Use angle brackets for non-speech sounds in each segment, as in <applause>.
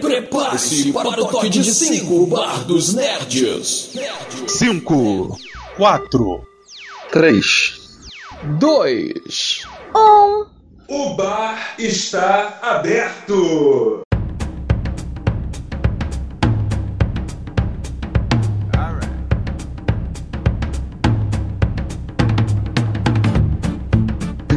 Prepare-se para o toque de 5 Bar dos Nerds. 5, 4, 3, 2, 1. O bar está aberto!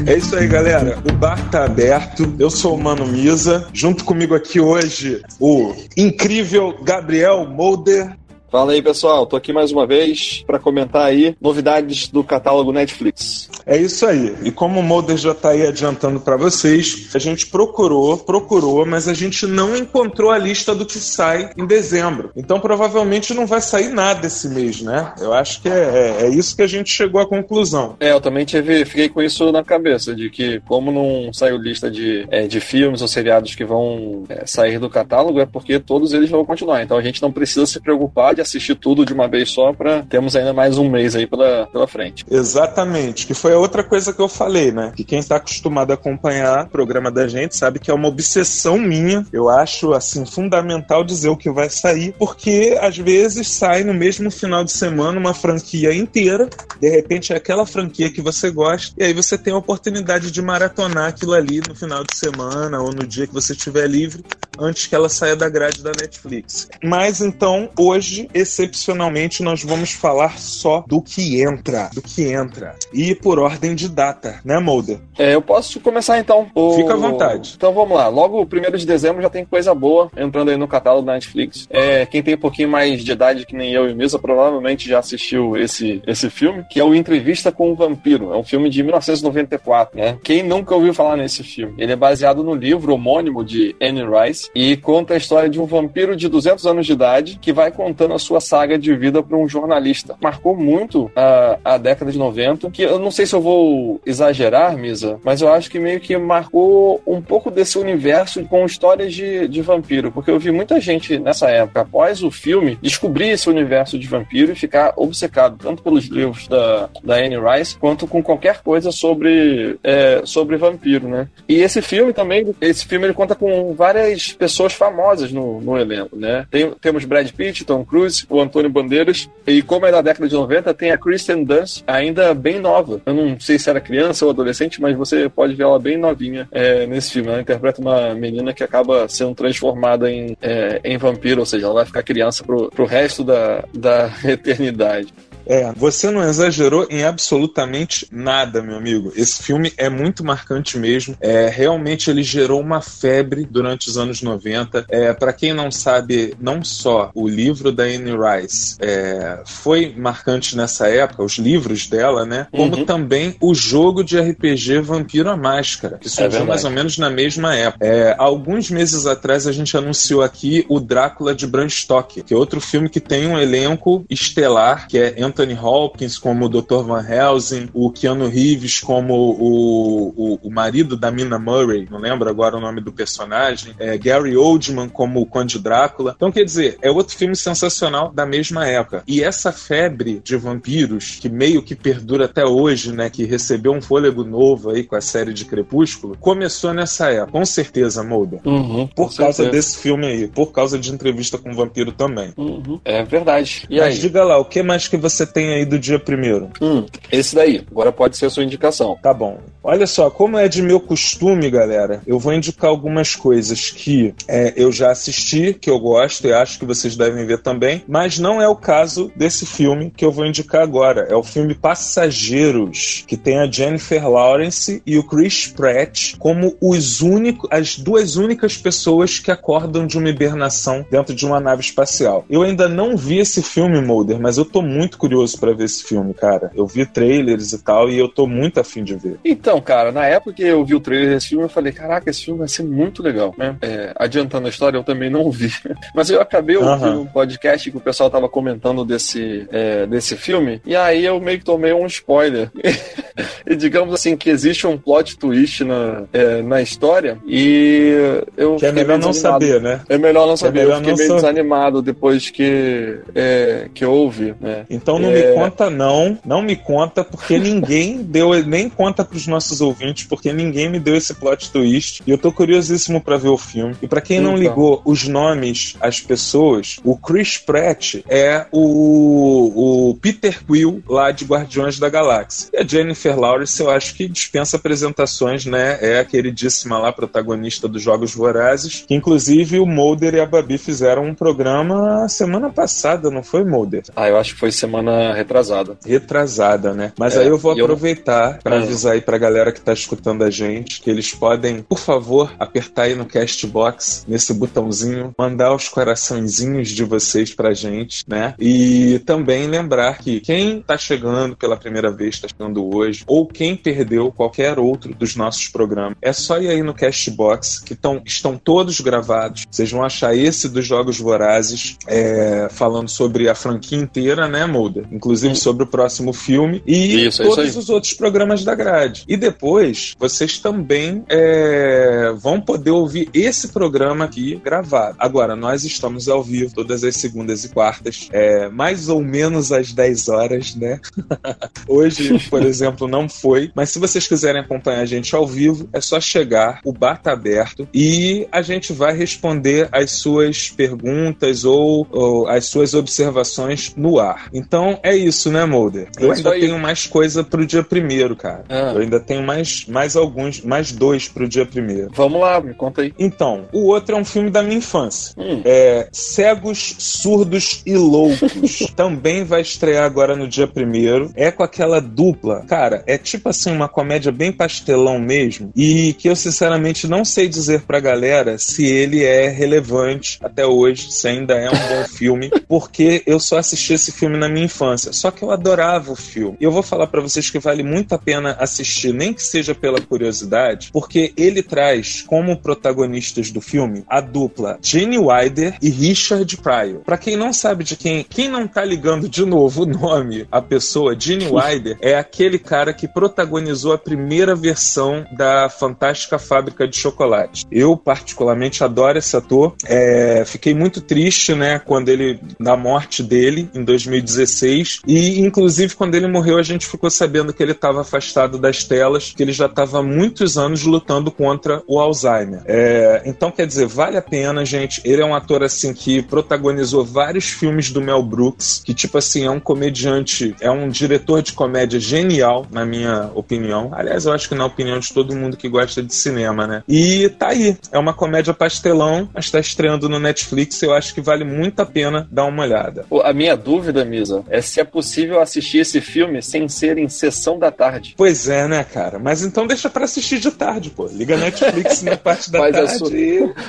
É isso aí, galera. O bar tá aberto. Eu sou o Mano Misa. Junto comigo aqui hoje, o incrível Gabriel Molder. Fala aí, pessoal. Tô aqui mais uma vez para comentar aí novidades do catálogo Netflix. É isso aí. E como o Molder já tá aí adiantando para vocês, a gente procurou, procurou, mas a gente não encontrou a lista do que sai em dezembro. Então provavelmente não vai sair nada esse mês, né? Eu acho que é, é, é isso que a gente chegou à conclusão. É, eu também tive, fiquei com isso na cabeça, de que como não saiu lista de, é, de filmes ou seriados que vão é, sair do catálogo, é porque todos eles vão continuar. Então a gente não precisa se preocupar de assistir tudo de uma vez só para termos ainda mais um mês aí pela, pela frente. Exatamente, que foi outra coisa que eu falei, né? Que quem tá acostumado a acompanhar o programa da gente sabe que é uma obsessão minha. Eu acho, assim, fundamental dizer o que vai sair, porque às vezes sai no mesmo final de semana uma franquia inteira, de repente é aquela franquia que você gosta, e aí você tem a oportunidade de maratonar aquilo ali no final de semana ou no dia que você estiver livre, antes que ela saia da grade da Netflix. Mas então, hoje, excepcionalmente, nós vamos falar só do que entra. Do que entra. E por ordem de data, né, Molder? É, eu posso começar então. O... Fica à vontade. Então vamos lá. Logo, primeiro de dezembro já tem coisa boa entrando aí no catálogo da Netflix. É, quem tem um pouquinho mais de idade que nem eu e Misa provavelmente já assistiu esse, esse filme, que é o Entrevista com o Vampiro. É um filme de 1994, né? Quem nunca ouviu falar nesse filme? Ele é baseado no livro homônimo de Anne Rice e conta a história de um vampiro de 200 anos de idade que vai contando a sua saga de vida para um jornalista. Marcou muito a, a década de 90, que eu não sei se eu vou exagerar, Misa, mas eu acho que meio que marcou um pouco desse universo com histórias de, de vampiro, porque eu vi muita gente nessa época, após o filme, descobrir esse universo de vampiro e ficar obcecado, tanto pelos livros da, da Anne Rice, quanto com qualquer coisa sobre, é, sobre vampiro, né? E esse filme também, esse filme ele conta com várias pessoas famosas no, no elenco, né? Tem, temos Brad Pitt, Tom Cruise, o Antônio Bandeiras, e como é da década de 90, tem a Kristen Dunst, ainda bem nova. Eu não sei se era criança ou adolescente, mas você pode ver ela bem novinha é, nesse filme. Ela interpreta uma menina que acaba sendo transformada em, é, em vampiro, ou seja, ela vai ficar criança pro, pro resto da, da <laughs> eternidade. É, você não exagerou em absolutamente nada, meu amigo. Esse filme é muito marcante mesmo. É, realmente ele gerou uma febre durante os anos 90. É, para quem não sabe, não só o livro da Anne Rice é, foi marcante nessa época, os livros dela, né? Como Uhum. também o jogo de RPG Vampiro à Máscara, que surgiu verdade. mais ou menos na mesma época. É, alguns meses atrás a gente anunciou aqui o Drácula de Bram Stoker, que é outro filme que tem um elenco estelar, que é Anthony Hopkins como o Dr. Van Helsing, o Keanu Reeves como o, o, o marido da Mina Murray, não lembro agora o nome do personagem, é, Gary Oldman como o Conde Drácula. Então, quer dizer, é outro filme sensacional da mesma época. E essa febre de vampiros, que meio que perdura até hoje, né, que recebeu um fôlego novo aí com a série de Crepúsculo, começou nessa época, com certeza, Mulder. Uhum, Por causa certeza. desse filme aí, por causa de entrevista com o vampiro também. Uhum, é verdade. E Mas aí? diga lá, o que mais que você tem aí do dia primeiro? Hum, esse daí. Agora pode ser a sua indicação. Tá bom. Olha só, como é de meu costume, galera, eu vou indicar algumas coisas que é, eu já assisti, que eu gosto e acho que vocês devem ver também, mas não é o caso desse filme que eu vou indicar agora. É o filme Passageiros, que tem a Jennifer Lawrence e o Chris Pratt como os únicos, as duas únicas pessoas que acordam de uma hibernação dentro de uma nave espacial. Eu ainda não vi esse filme, Mulder, mas eu tô muito curioso pra ver esse filme, cara. Eu vi trailers e tal e eu tô muito afim de ver. Então, cara, na época que eu vi o trailer desse filme, eu falei, caraca, esse filme vai ser muito legal, né? É, adiantando a história, eu também não vi. <laughs> Mas eu acabei ouvindo Aham. um podcast que o pessoal tava comentando desse, é, desse filme, e aí eu meio que tomei um spoiler. <laughs> e digamos assim, que existe um plot twist na, é, na história e eu. Que é melhor não saber, né? É melhor não saber. É melhor eu fiquei meio saber. desanimado depois que, é, que eu ouvi, né? Então não me é. conta, não. Não me conta, porque <laughs> ninguém deu. Nem conta pros nossos ouvintes, porque ninguém me deu esse plot twist. E eu tô curiosíssimo para ver o filme. E para quem não então. ligou os nomes às pessoas, o Chris Pratt é o, o Peter Quill lá de Guardiões da Galáxia. E a Jennifer Lawrence, eu acho que dispensa apresentações, né? É a queridíssima lá, protagonista dos Jogos Vorazes, que inclusive o Mulder e a Babi fizeram um programa semana passada, não foi, Mulder? Ah, eu acho que foi semana retrasada. Retrasada, né? Mas é, aí eu vou aproveitar eu... para ah. avisar aí pra galera que tá escutando a gente que eles podem, por favor, apertar aí no Castbox, nesse botãozinho, mandar os coraçõezinhos de vocês pra gente, né? E também lembrar que quem tá chegando pela primeira vez, tá chegando hoje, ou quem perdeu qualquer outro dos nossos programas, é só ir aí no Castbox, que tão, estão todos gravados. Vocês vão achar esse dos Jogos Vorazes, é, falando sobre a franquia inteira, né, Mulder? Inclusive sobre o próximo filme e isso, todos os outros programas da grade. E depois, vocês também é, vão poder ouvir esse programa aqui gravado. Agora, nós estamos ao vivo todas as segundas e quartas, é, mais ou menos às 10 horas, né? <laughs> Hoje, por exemplo, não foi, mas se vocês quiserem acompanhar a gente ao vivo, é só chegar, o bar tá aberto e a gente vai responder as suas perguntas ou, ou as suas observações no ar. Então é isso, né, Mulder? Eu ainda tenho mais coisa pro dia primeiro, cara. Ah. Eu ainda tenho mais, mais alguns, mais dois pro dia primeiro. Vamos lá, me conta aí. Então, o outro é um filme da minha infância. Hum. É Cegos, Surdos e Loucos. <laughs> Também vai estrear agora no dia primeiro. É com aquela dupla. Cara, é tipo assim, uma comédia bem pastelão mesmo. E que eu, sinceramente, não sei dizer pra galera se ele é relevante até hoje, se ainda é um bom <laughs> filme, porque eu só assisti esse filme na minha infância. Só que eu adorava o filme. E eu vou falar para vocês que vale muito a pena assistir, nem que seja pela curiosidade, porque ele traz como protagonistas do filme a dupla Gene Wilder e Richard Pryor. Para quem não sabe de quem, quem não tá ligando de novo o nome, a pessoa Gene <laughs> Wilder é aquele cara que protagonizou a primeira versão da Fantástica Fábrica de Chocolate. Eu particularmente adoro esse ator. É, fiquei muito triste, né, quando ele na morte dele em 2016 e inclusive quando ele morreu a gente ficou sabendo que ele estava afastado das telas, que ele já estava há muitos anos lutando contra o Alzheimer. É, então quer dizer vale a pena, gente. Ele é um ator assim que protagonizou vários filmes do Mel Brooks, que tipo assim é um comediante, é um diretor de comédia genial na minha opinião. Aliás, eu acho que na opinião de todo mundo que gosta de cinema, né? E tá aí, é uma comédia pastelão, mas tá estreando no Netflix. Eu acho que vale muito a pena dar uma olhada. A minha dúvida, Misa, é se é possível assistir esse filme sem ser em sessão da tarde. Pois é, né, cara? Mas então deixa para assistir de tarde, pô. Liga Netflix na <laughs> parte da faz tarde. A sua,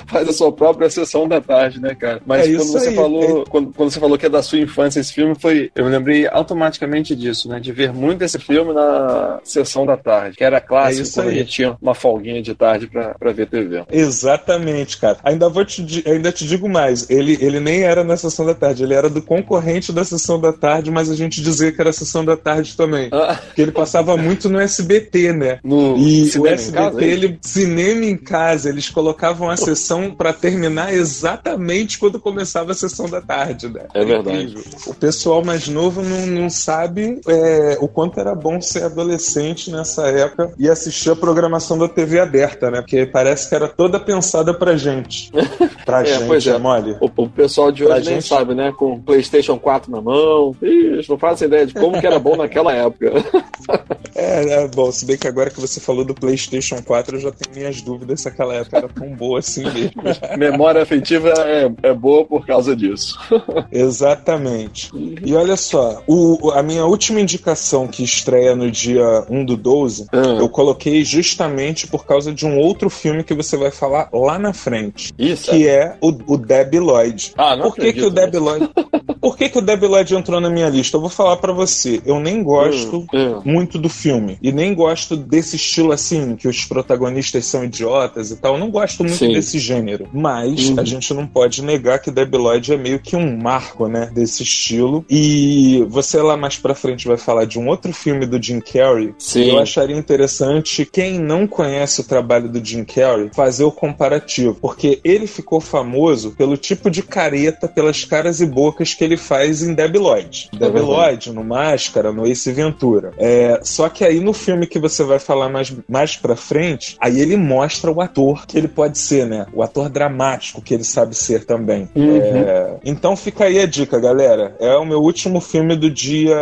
faz a sua própria sessão da tarde, né, cara? Mas é quando você aí, falou, é... quando, quando, você falou que é da sua infância esse filme, foi, eu me lembrei automaticamente disso, né? De ver muito esse filme na sessão da tarde, que era clássico é quando aí. a gente tinha uma folguinha de tarde para ver TV. Exatamente, cara. Ainda vou te, ainda te digo mais, ele, ele nem era na sessão da tarde, ele era do concorrente da sessão da tarde, mas a gente dizia que era sessão da tarde também. Ah. Porque ele passava muito no SBT, né? No e o SBT, casa, é ele, cinema em casa, eles colocavam a sessão para terminar exatamente quando começava a sessão da tarde, né? É verdade. O pessoal mais novo não, não sabe é, o quanto era bom ser adolescente nessa época e assistir a programação da TV aberta, né? Porque parece que era toda pensada pra gente. <laughs> Pra é, gente, é, é mole. O, o, pessoal de hoje pra nem gente... sabe, né? Com PlayStation 4 na mão. Ixi, não faz ideia de como que era bom naquela época. é, é, bom, se bem que agora que você falou do PlayStation 4, eu já tenho minhas dúvidas se aquela época era tão boa assim mesmo. <laughs> Memória afetiva é, é boa por causa disso. Exatamente. E olha só, o, a minha última indicação que estreia no dia 1 do 12, ah. eu coloquei justamente por causa de um outro filme que você vai falar lá na frente. Isso. Que é, é o, o Debbie Lloyd. Ah, não Por que, que o Debbie Lloyd. Por que, que o Debi Lloyd entrou na minha lista? Eu vou falar para você. Eu nem gosto Hum, muito do filme. E nem gosto desse estilo assim, que os protagonistas são idiotas e tal. Eu não gosto muito Sim. desse gênero. Mas Uhum. a gente não pode negar que Debi Lloyd é meio que um marco, né? Desse estilo. E você lá mais pra frente vai falar de um outro filme do Jim Carrey. Sim. Eu acharia interessante quem não conhece o trabalho do Jim Carrey fazer o comparativo. Porque ele ficou famoso pelo tipo de careta, pelas caras e bocas que ele faz em Debi Lloyd. Debi Uhum. No Máscara, no Ace Ventura. É, só que aí no filme que você vai falar mais, mais pra frente, aí ele mostra o ator que ele pode ser, né? O ator dramático que ele sabe ser também. Uhum. É, então fica aí a dica, galera. É o meu último filme do dia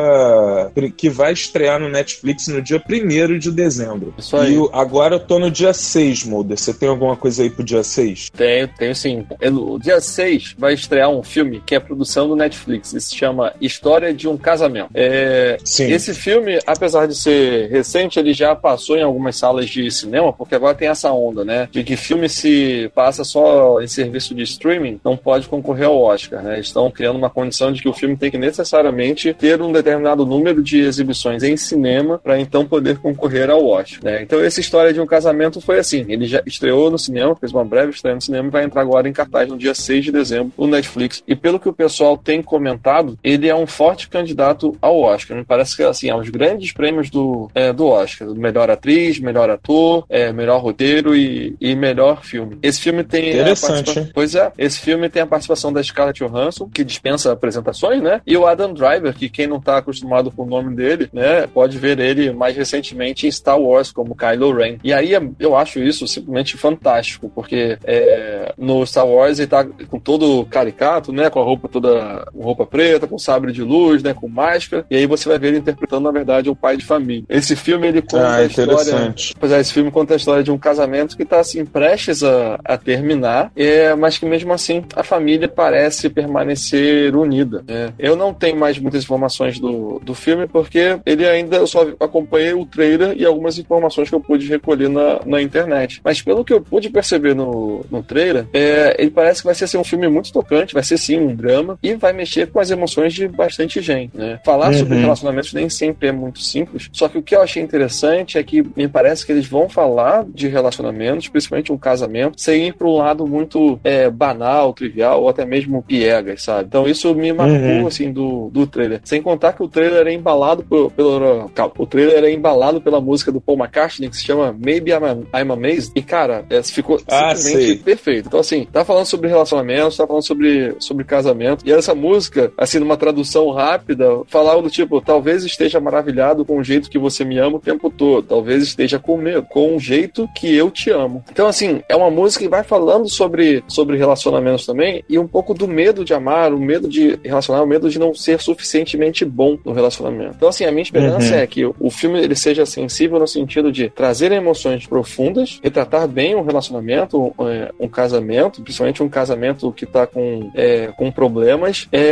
que vai estrear no Netflix no dia 1 de dezembro. Isso aí. E o- agora eu tô no dia 6, Mulder. Você tem alguma coisa aí pro dia 6? Tenho, tenho sim. É No dia 6 vai estrear um filme que é produção do Netflix. Ele se chama História de um Casamento. É, Sim. Esse filme, apesar de ser recente, ele já passou em algumas salas de cinema, porque agora tem essa onda, né? De que filme se passa só em serviço de streaming, não pode concorrer ao Oscar, né? Estão criando uma condição de que o filme tem que necessariamente ter um determinado número de exibições em cinema para então poder concorrer ao Oscar, né? Então essa história de um casamento foi assim, ele já estreou no cinema, fez uma breve estreia no cinema e vai entrar agora em cartaz no dia 6 de dezembro no Netflix. E pelo que o pessoal tem comentado, ele é um forte candidato ao Oscar. Me parece que assim, aos grandes prêmios do, é, do Oscar, melhor atriz, melhor ator, é, melhor roteiro e, e melhor filme. Esse filme tem Interessante? Pois é, esse filme tem a participação da Scarlett Johansson, que dispensa apresentações, né? E o Adam Driver, que quem não tá acostumado com o nome dele, né, pode ver ele mais recentemente em Star Wars como Kylo Ren. E aí eu acho isso simplesmente fantástico, porque é, no Star Wars ele tá com todo caricato, né, com a roupa toda, com roupa preta, com sabre de luz, né, com máscara, e aí você vai ver ele interpretando, na verdade, um pai de família. Esse filme, ele conta Ah, a história... Pois é, esse filme conta a história de um casamento que tá assim, prestes a, a terminar, é, mas que mesmo assim a família parece permanecer unida. né? Eu não tenho mais muitas informações do, do filme, porque ele ainda eu só acompanhei o trailer e algumas informações que eu pude recolher na, na internet. Mas pelo que eu pude perceber no, no trailer, é, ele parece que vai ser assim, um filme muito tocante, vai ser sim um drama, e vai mexer com as emoções de bastante gente. Né? Falar sobre Uhum. relacionamentos nem sempre é muito simples, só que o que eu achei interessante é que me parece que eles vão falar de relacionamentos, principalmente um casamento, sem ir para um lado muito é, banal, trivial, ou até mesmo piegas, sabe? Então isso me marcou, Uhum. assim, do, do trailer. Sem contar que o trailer é embalado pelo... pelo calma, o trailer é embalado pela música do Paul McCartney, que se chama Maybe I'm, I'm Amazed, e cara, é, ficou Ah, simplesmente sei. perfeito. Então assim, tá falando sobre relacionamentos, tá falando sobre, sobre casamento, e essa música, assim, numa tradução rápida, falava do tipo, talvez esteja maravilhado com o jeito que você me ama o tempo todo, talvez esteja com medo, com o jeito que eu te amo. Então, assim, é uma música que vai falando sobre, sobre relacionamentos também, e um pouco do medo de amar, o medo de relacionar, o medo de não ser suficientemente bom no relacionamento. Então, assim, a minha esperança Uhum. é que o filme ele seja sensível no sentido de trazer emoções profundas, retratar bem um relacionamento, um, é, um casamento, principalmente um casamento que está com, é, com problemas, é,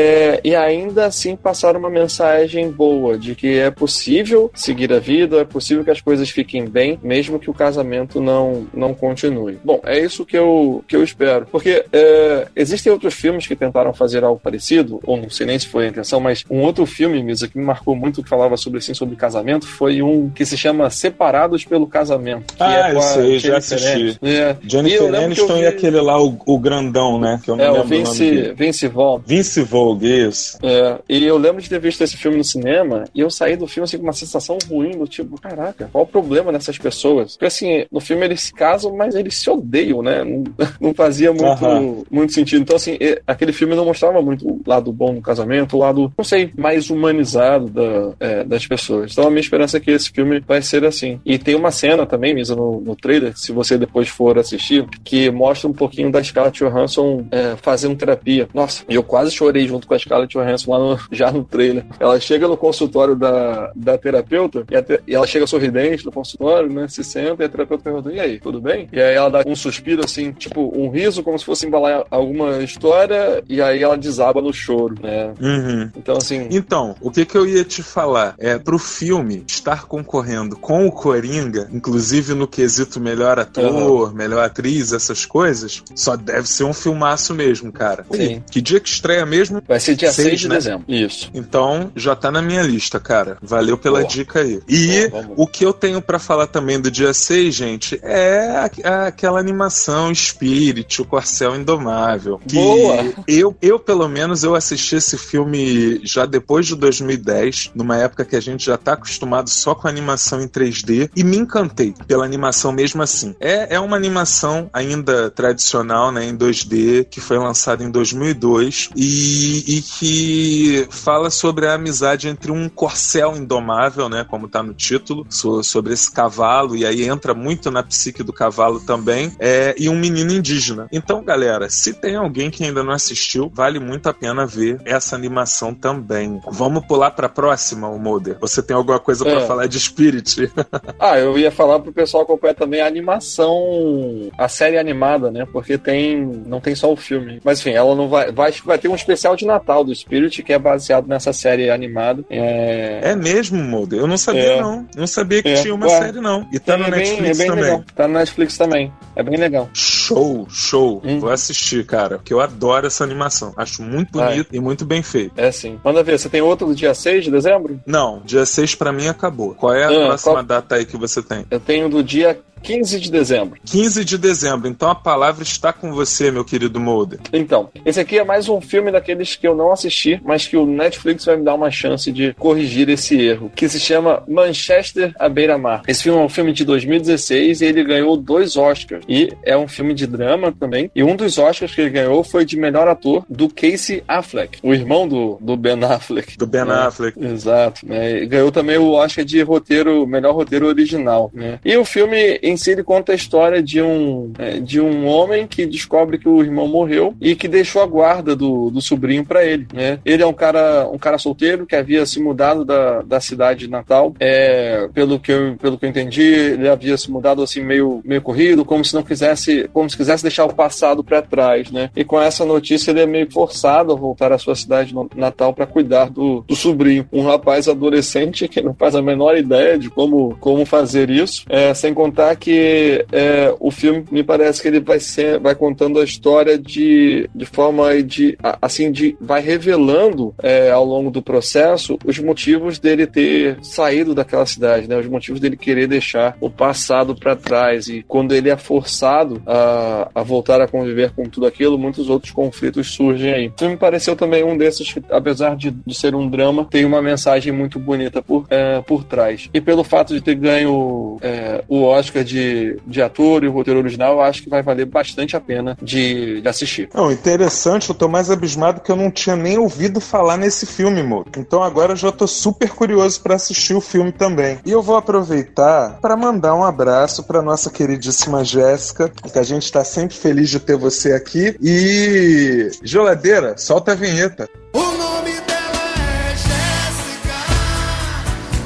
e ainda assim passar uma mensagem boa de que é possível seguir a vida, é possível que as coisas fiquem bem, mesmo que o casamento não, não continue. Bom, é isso que eu, que eu espero. Porque é, existem outros filmes que tentaram fazer algo parecido, ou não sei nem se foi a intenção, mas um outro filme, Misa, que me marcou muito, que falava sobre assim, sobre casamento, foi um que se chama Separados pelo Casamento. Ah, é eu sei, já assisti. Aniston. É. E eu Jennifer lembro que eu Aniston vi- e aquele lá, o, o grandão, né? Que eu não É, o lembro o nome Vince, dele. Vince Vaughn. Vince Vogue, isso. É, e eu lembro de ter visto esse filme no cinema e eu saí do filme assim, com uma sensação ruim, do tipo, caraca, qual o problema dessas pessoas? Porque assim, no filme eles se casam, mas eles se odeiam, né? Não, <laughs> não fazia muito, muito sentido. Então, assim, aquele filme não mostrava muito o lado bom do casamento, o lado, não sei, mais humanizado da, é, das pessoas. Então a minha esperança é que esse filme vai ser assim. E tem uma cena também, Misa, no, no trailer, se você depois for assistir, que mostra um pouquinho da Scarlett Johansson é, fazendo terapia. Nossa, e eu quase chorei junto com a Scarlett Johansson lá no- <laughs> já no trailer. Ela chega no consultório da, da terapeuta e, te- e ela chega sorridente no consultório, né? Se senta e a terapeuta pergunta: e aí, tudo bem? E aí ela dá um suspiro assim, tipo um riso, como se fosse embalar alguma história, e aí ela desaba no choro, né? Uhum. Então, assim. Então, o que, que eu ia te falar é pro filme estar concorrendo com o Coringa, inclusive no quesito melhor ator, melhor atriz, essas coisas, só deve ser um filmaço mesmo, cara. Sim. Que dia que estreia mesmo? Mesmo? Vai ser dia 6, 6 de né? dezembro. Isso. Então, já tá na minha lista, cara. Valeu pela Boa. dica aí. E Boa, o que eu tenho para falar também do dia 6, gente, é aquela animação Spirit, o Corcel Indomável. Que Boa! Eu, eu, pelo menos, eu assisti esse filme já depois de 2010, numa época que a gente já tá acostumado só com animação em 3D, e me encantei pela animação mesmo assim. É, é uma animação ainda tradicional, né, em 2D, que foi lançada em 2002 e, e que fala sobre a amizade entre um corcel indomável, né, como tá no título, sobre esse cavalo, e aí entra muito na psique do cavalo também, é, e um menino indígena. Então, galera, se tem alguém que ainda não assistiu, vale muito a pena ver essa animação também. Vamos pular pra próxima, o Mulder. Você tem alguma coisa para é. falar de Spirit? <laughs> ah, eu ia falar pro pessoal acompanhar também a animação, a série animada, né? Porque tem, não tem só o filme. Mas enfim, ela não vai, vai, vai ter um especial de Natal do Spirit que é baseado nessa série animada. É, é mesmo, Mulder? Eu não sabia é. não. Não sabia que é. tinha uma Ué. série não. E tá é no Netflix bem, é bem também. Legal. Tá no Netflix também. É bem legal. Show, show. Hum. Vou assistir, cara, porque eu adoro essa animação. Acho muito bonito e muito bem feito. É sim. Manda ver, você tem outro do dia 6 de dezembro? Não, dia 6 para mim acabou. Qual é a ah, próxima qual... data aí que você tem? Eu tenho do dia 15 de dezembro. 15 de dezembro. Então a palavra está com você, meu querido Mulder. Então, esse aqui é mais um filme daqueles que eu não assisti, mas que o Netflix vai me dar uma chance de corrigir esse erro, que se chama Manchester à beira-mar. Esse filme é um filme de 2016 e ele ganhou dois Oscars. E é um filme de drama também. E um dos Oscars que ele ganhou foi de melhor ator do Casey Affleck, o irmão do, do Ben Affleck. Do Ben é, Affleck. Exato. Né? Ganhou também o Oscar de roteiro, melhor roteiro original. Né? E o filme em si ele conta a história de um, é, de um homem que descobre que o irmão morreu e que deixou a guarda do, do sobrinho para ele. Né? Ele é um cara, um cara solteiro que havia se mudado da, da cidade natal. É, pelo, que eu, pelo que eu entendi, ele havia se mudado assim meio, meio corrido, como se não quisesse, como se quisesse deixar o passado para trás. Né? E com essa notícia ele é meio forçado a voltar à sua cidade natal para cuidar do, do sobrinho. Um rapaz adolescente que não faz a menor ideia de como, como fazer isso. É, sem contar que é, o filme me parece que ele vai ser, vai contando a história de, de forma de assim de vai revelando é, ao longo do processo os motivos dele ter saído daquela cidade, né? Os motivos dele querer deixar o passado para trás e quando ele é forçado a, a voltar a conviver com tudo aquilo, muitos outros conflitos surgem aí. O filme me pareceu também um desses que, apesar de, de ser um drama, tem uma mensagem muito bonita por, é, por trás. E pelo fato de ter ganho é, o Oscar de de, ator e o roteiro original, acho que vai valer bastante a pena de, de assistir. Não, interessante, eu tô mais abismado que não tinha nem ouvido falar nesse filme, Mo. Então agora eu já tô super curioso para assistir o filme também. E eu vou aproveitar para mandar um abraço para nossa queridíssima Jéssica, que a gente tá sempre feliz de ter você aqui. E geladeira, solta a vinheta. O nome dela é Jéssica.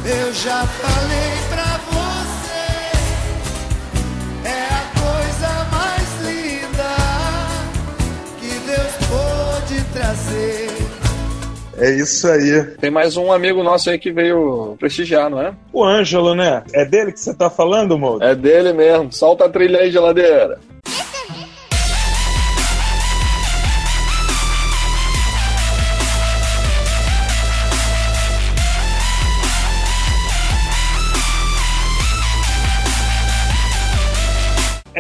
Eu já falei É isso aí. Tem mais um amigo nosso aí que veio prestigiar, não é? O Ângelo, né? É dele que você tá falando, Moura? É dele mesmo. Solta a trilha aí, geladeira.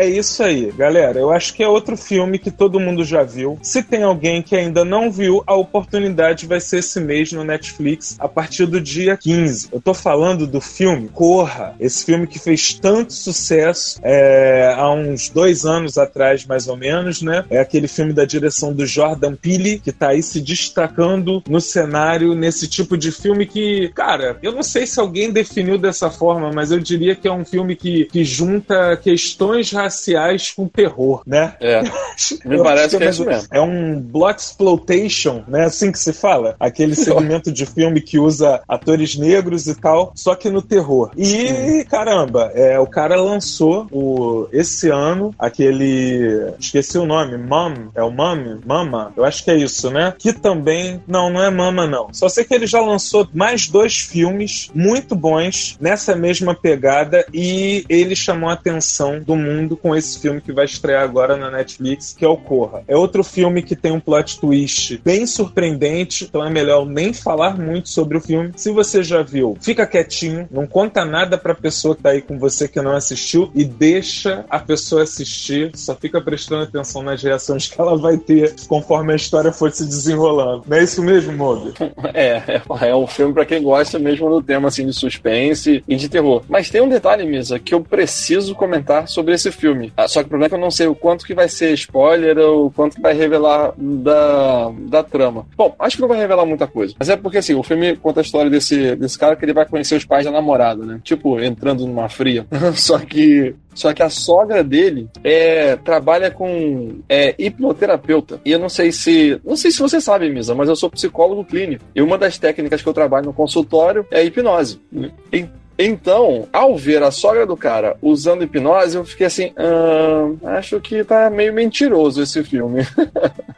Isso aí, galera. Eu acho que é outro filme que todo mundo já viu. Se tem alguém que ainda não viu, a oportunidade vai ser esse mês no Netflix, a partir do dia 15. Eu tô falando do filme Corra, esse filme que fez tanto sucesso é, há uns dois anos atrás, mais ou menos, né? É aquele filme da direção do Jordan Peele, que tá aí se destacando no cenário nesse tipo de filme que, cara, eu não sei se alguém definiu dessa forma, mas eu diria que é um filme que, que junta questões raciais raciais com terror, né? É. <laughs> Me parece que é, é isso mesmo. É um block exploitation, né? Assim que se fala. Aquele <laughs> segmento de filme que usa atores negros e tal, só que no terror. E, caramba, é, o cara lançou o, esse ano aquele. Esqueci o nome, Mom. É o Mom? Mama? Eu acho que é isso, né? Que também. Não, não é Mama, não. Só sei que ele já lançou mais dois filmes muito bons nessa mesma pegada e ele chamou a atenção do mundo com com esse filme que vai estrear agora na Netflix, que é o Corra. É outro filme que tem um plot twist bem surpreendente, então é melhor nem falar muito sobre o filme. Se você já viu, fica quietinho, não conta nada pra pessoa que tá aí com você que não assistiu e deixa a pessoa assistir, só fica prestando atenção nas reações que ela vai ter conforme a história for se desenrolando. Não é isso mesmo, Moby? <laughs> É, é, é um filme pra quem gosta mesmo do tema assim de suspense e de terror. Mas tem um detalhe, Misa, que eu preciso comentar sobre esse filme. Ah, só que o problema é que eu não sei o quanto que vai ser spoiler ou o quanto que vai revelar da, da trama. Bom, acho que não vai revelar muita coisa. Mas é porque assim, o filme conta a história desse, desse cara que ele vai conhecer os pais da namorada, né? Tipo, entrando numa fria. <laughs> só que só que a sogra dele é, trabalha com é, hipnoterapeuta. E eu não sei se. Não sei se você sabe, Misa, mas eu sou psicólogo clínico. E uma das técnicas que eu trabalho no consultório é a hipnose. Então, ao ver a sogra do cara usando hipnose, eu fiquei assim: ah, acho que tá meio mentiroso esse filme. <laughs>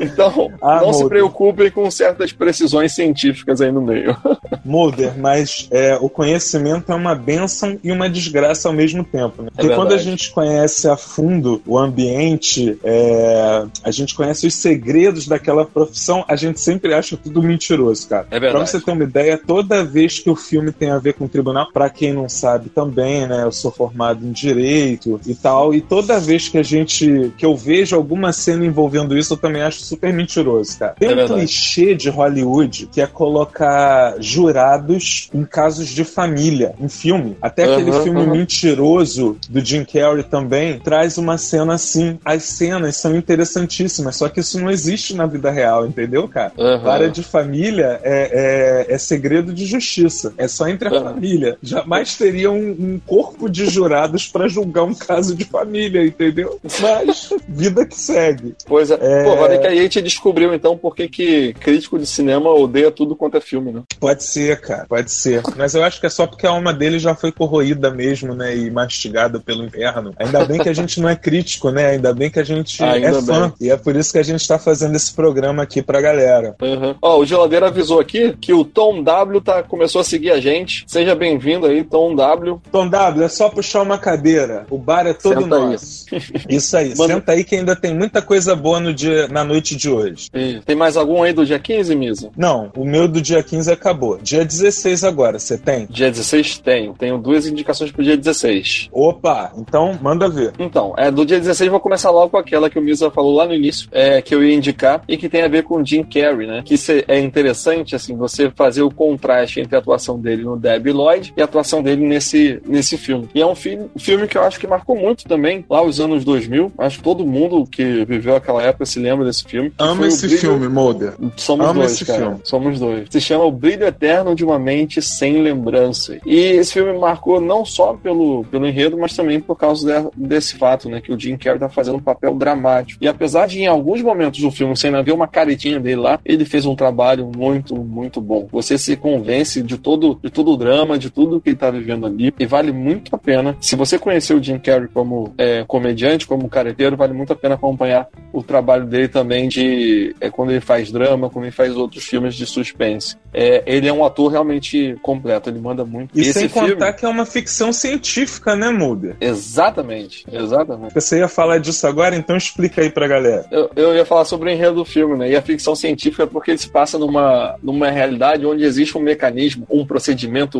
então, Ah, não se Mulder. preocupem com certas precisões científicas aí no meio. <laughs> Mulder, mas é, o conhecimento é uma bênção e uma desgraça ao mesmo tempo. Né? Porque verdade. quando a gente conhece a fundo o ambiente, é, a gente conhece os segredos daquela profissão, a gente sempre acha tudo mentiroso, cara. É verdade. Pra você ter uma ideia, toda vez que o filme tem a ver com o tribunal, pra quem não sabe também, né? Eu sou formado em direito e tal, e toda vez que a gente, que eu vejo alguma cena envolvendo isso, eu também acho super mentiroso, cara. Tem É um clichê de Hollywood que é colocar jurados em casos de família, em filme. Até aquele Aham, filme aham. mentiroso do Jim Carrey também traz uma cena assim. As cenas são interessantíssimas, só que isso não existe na vida real, entendeu, cara? Aham. Vara de família é, é, é segredo de justiça. É só entre a Aham. família. Jamais teria um, um corpo de jurados pra julgar um caso de família, entendeu? Mas vida que segue. Pois é. É. Pô, olha que a gente descobriu então por que que crítico de cinema odeia tudo quanto é filme, né? Pode ser, cara, pode ser. Mas eu acho que é só porque a alma dele já foi corroída mesmo, né? E mastigada pelo inferno. Ainda bem que a gente não é crítico, né? Ainda bem que a gente Ainda é fã. E é por isso que a gente tá fazendo esse programa aqui pra galera. Uhum. Ó, o Geladeira avisou aqui que o Tom W tá, começou a seguir a gente. Seja bem-vindo aí, Tom W. Tom W, é só puxar uma cadeira. O bar é todo Senta aí. nosso. <laughs> Isso aí. Manda- Senta aí que ainda tem muita coisa boa no dia, na noite de hoje. E tem mais algum aí do dia 15, Misa? Não, o meu do dia 15 acabou. Dia 16 agora, você tem? Dia 16 tenho. Tenho duas indicações pro dia 16. Opa, então manda ver. Então, é, do dia 16 vou começar logo com aquela que o Misa falou lá no início, é, que eu ia indicar, e que tem a ver com o Jim Carrey, né? Que é interessante, assim, você fazer o contraste entre a atuação dele no Debbie Lloyd e a atuação dele nesse, nesse filme. E é um fi- filme que eu acho que marcou muito também, lá os anos 2000. Acho que todo mundo que viveu aquela época se lembra desse filme. o esse Brilho- filme, Mulder. Somos Amo dois, esse cara. filme. Somos dois. Se chama O Brilho Eterno de uma Mente Sem Lembrança. E esse filme marcou não só pelo, pelo enredo, mas também por causa de- desse fato, né? Que o Jim Carrey tá fazendo um papel dramático. E apesar de em alguns momentos do filme você ainda ver uma caretinha dele lá, ele fez um trabalho muito, muito bom. Você se convence de todo, de todo o drama, de tudo que ele tá vivendo ali. E vale muito a pena. Se você conhecer o Jim Carrey como é, comediante, como careteiro, vale muito a pena acompanhar o trabalho dele também de é, quando ele faz drama, quando ele faz outros filmes de suspense. É, ele é um ator realmente completo, ele manda muito. E Esse sem filme, contar que é uma ficção científica, né, Mulder? Exatamente, exatamente. Você ia falar disso agora, então explica aí pra galera. Eu, eu ia falar sobre o enredo do filme, né? E a ficção científica é porque ele se passa numa, numa realidade onde existe um mecanismo, um procedimento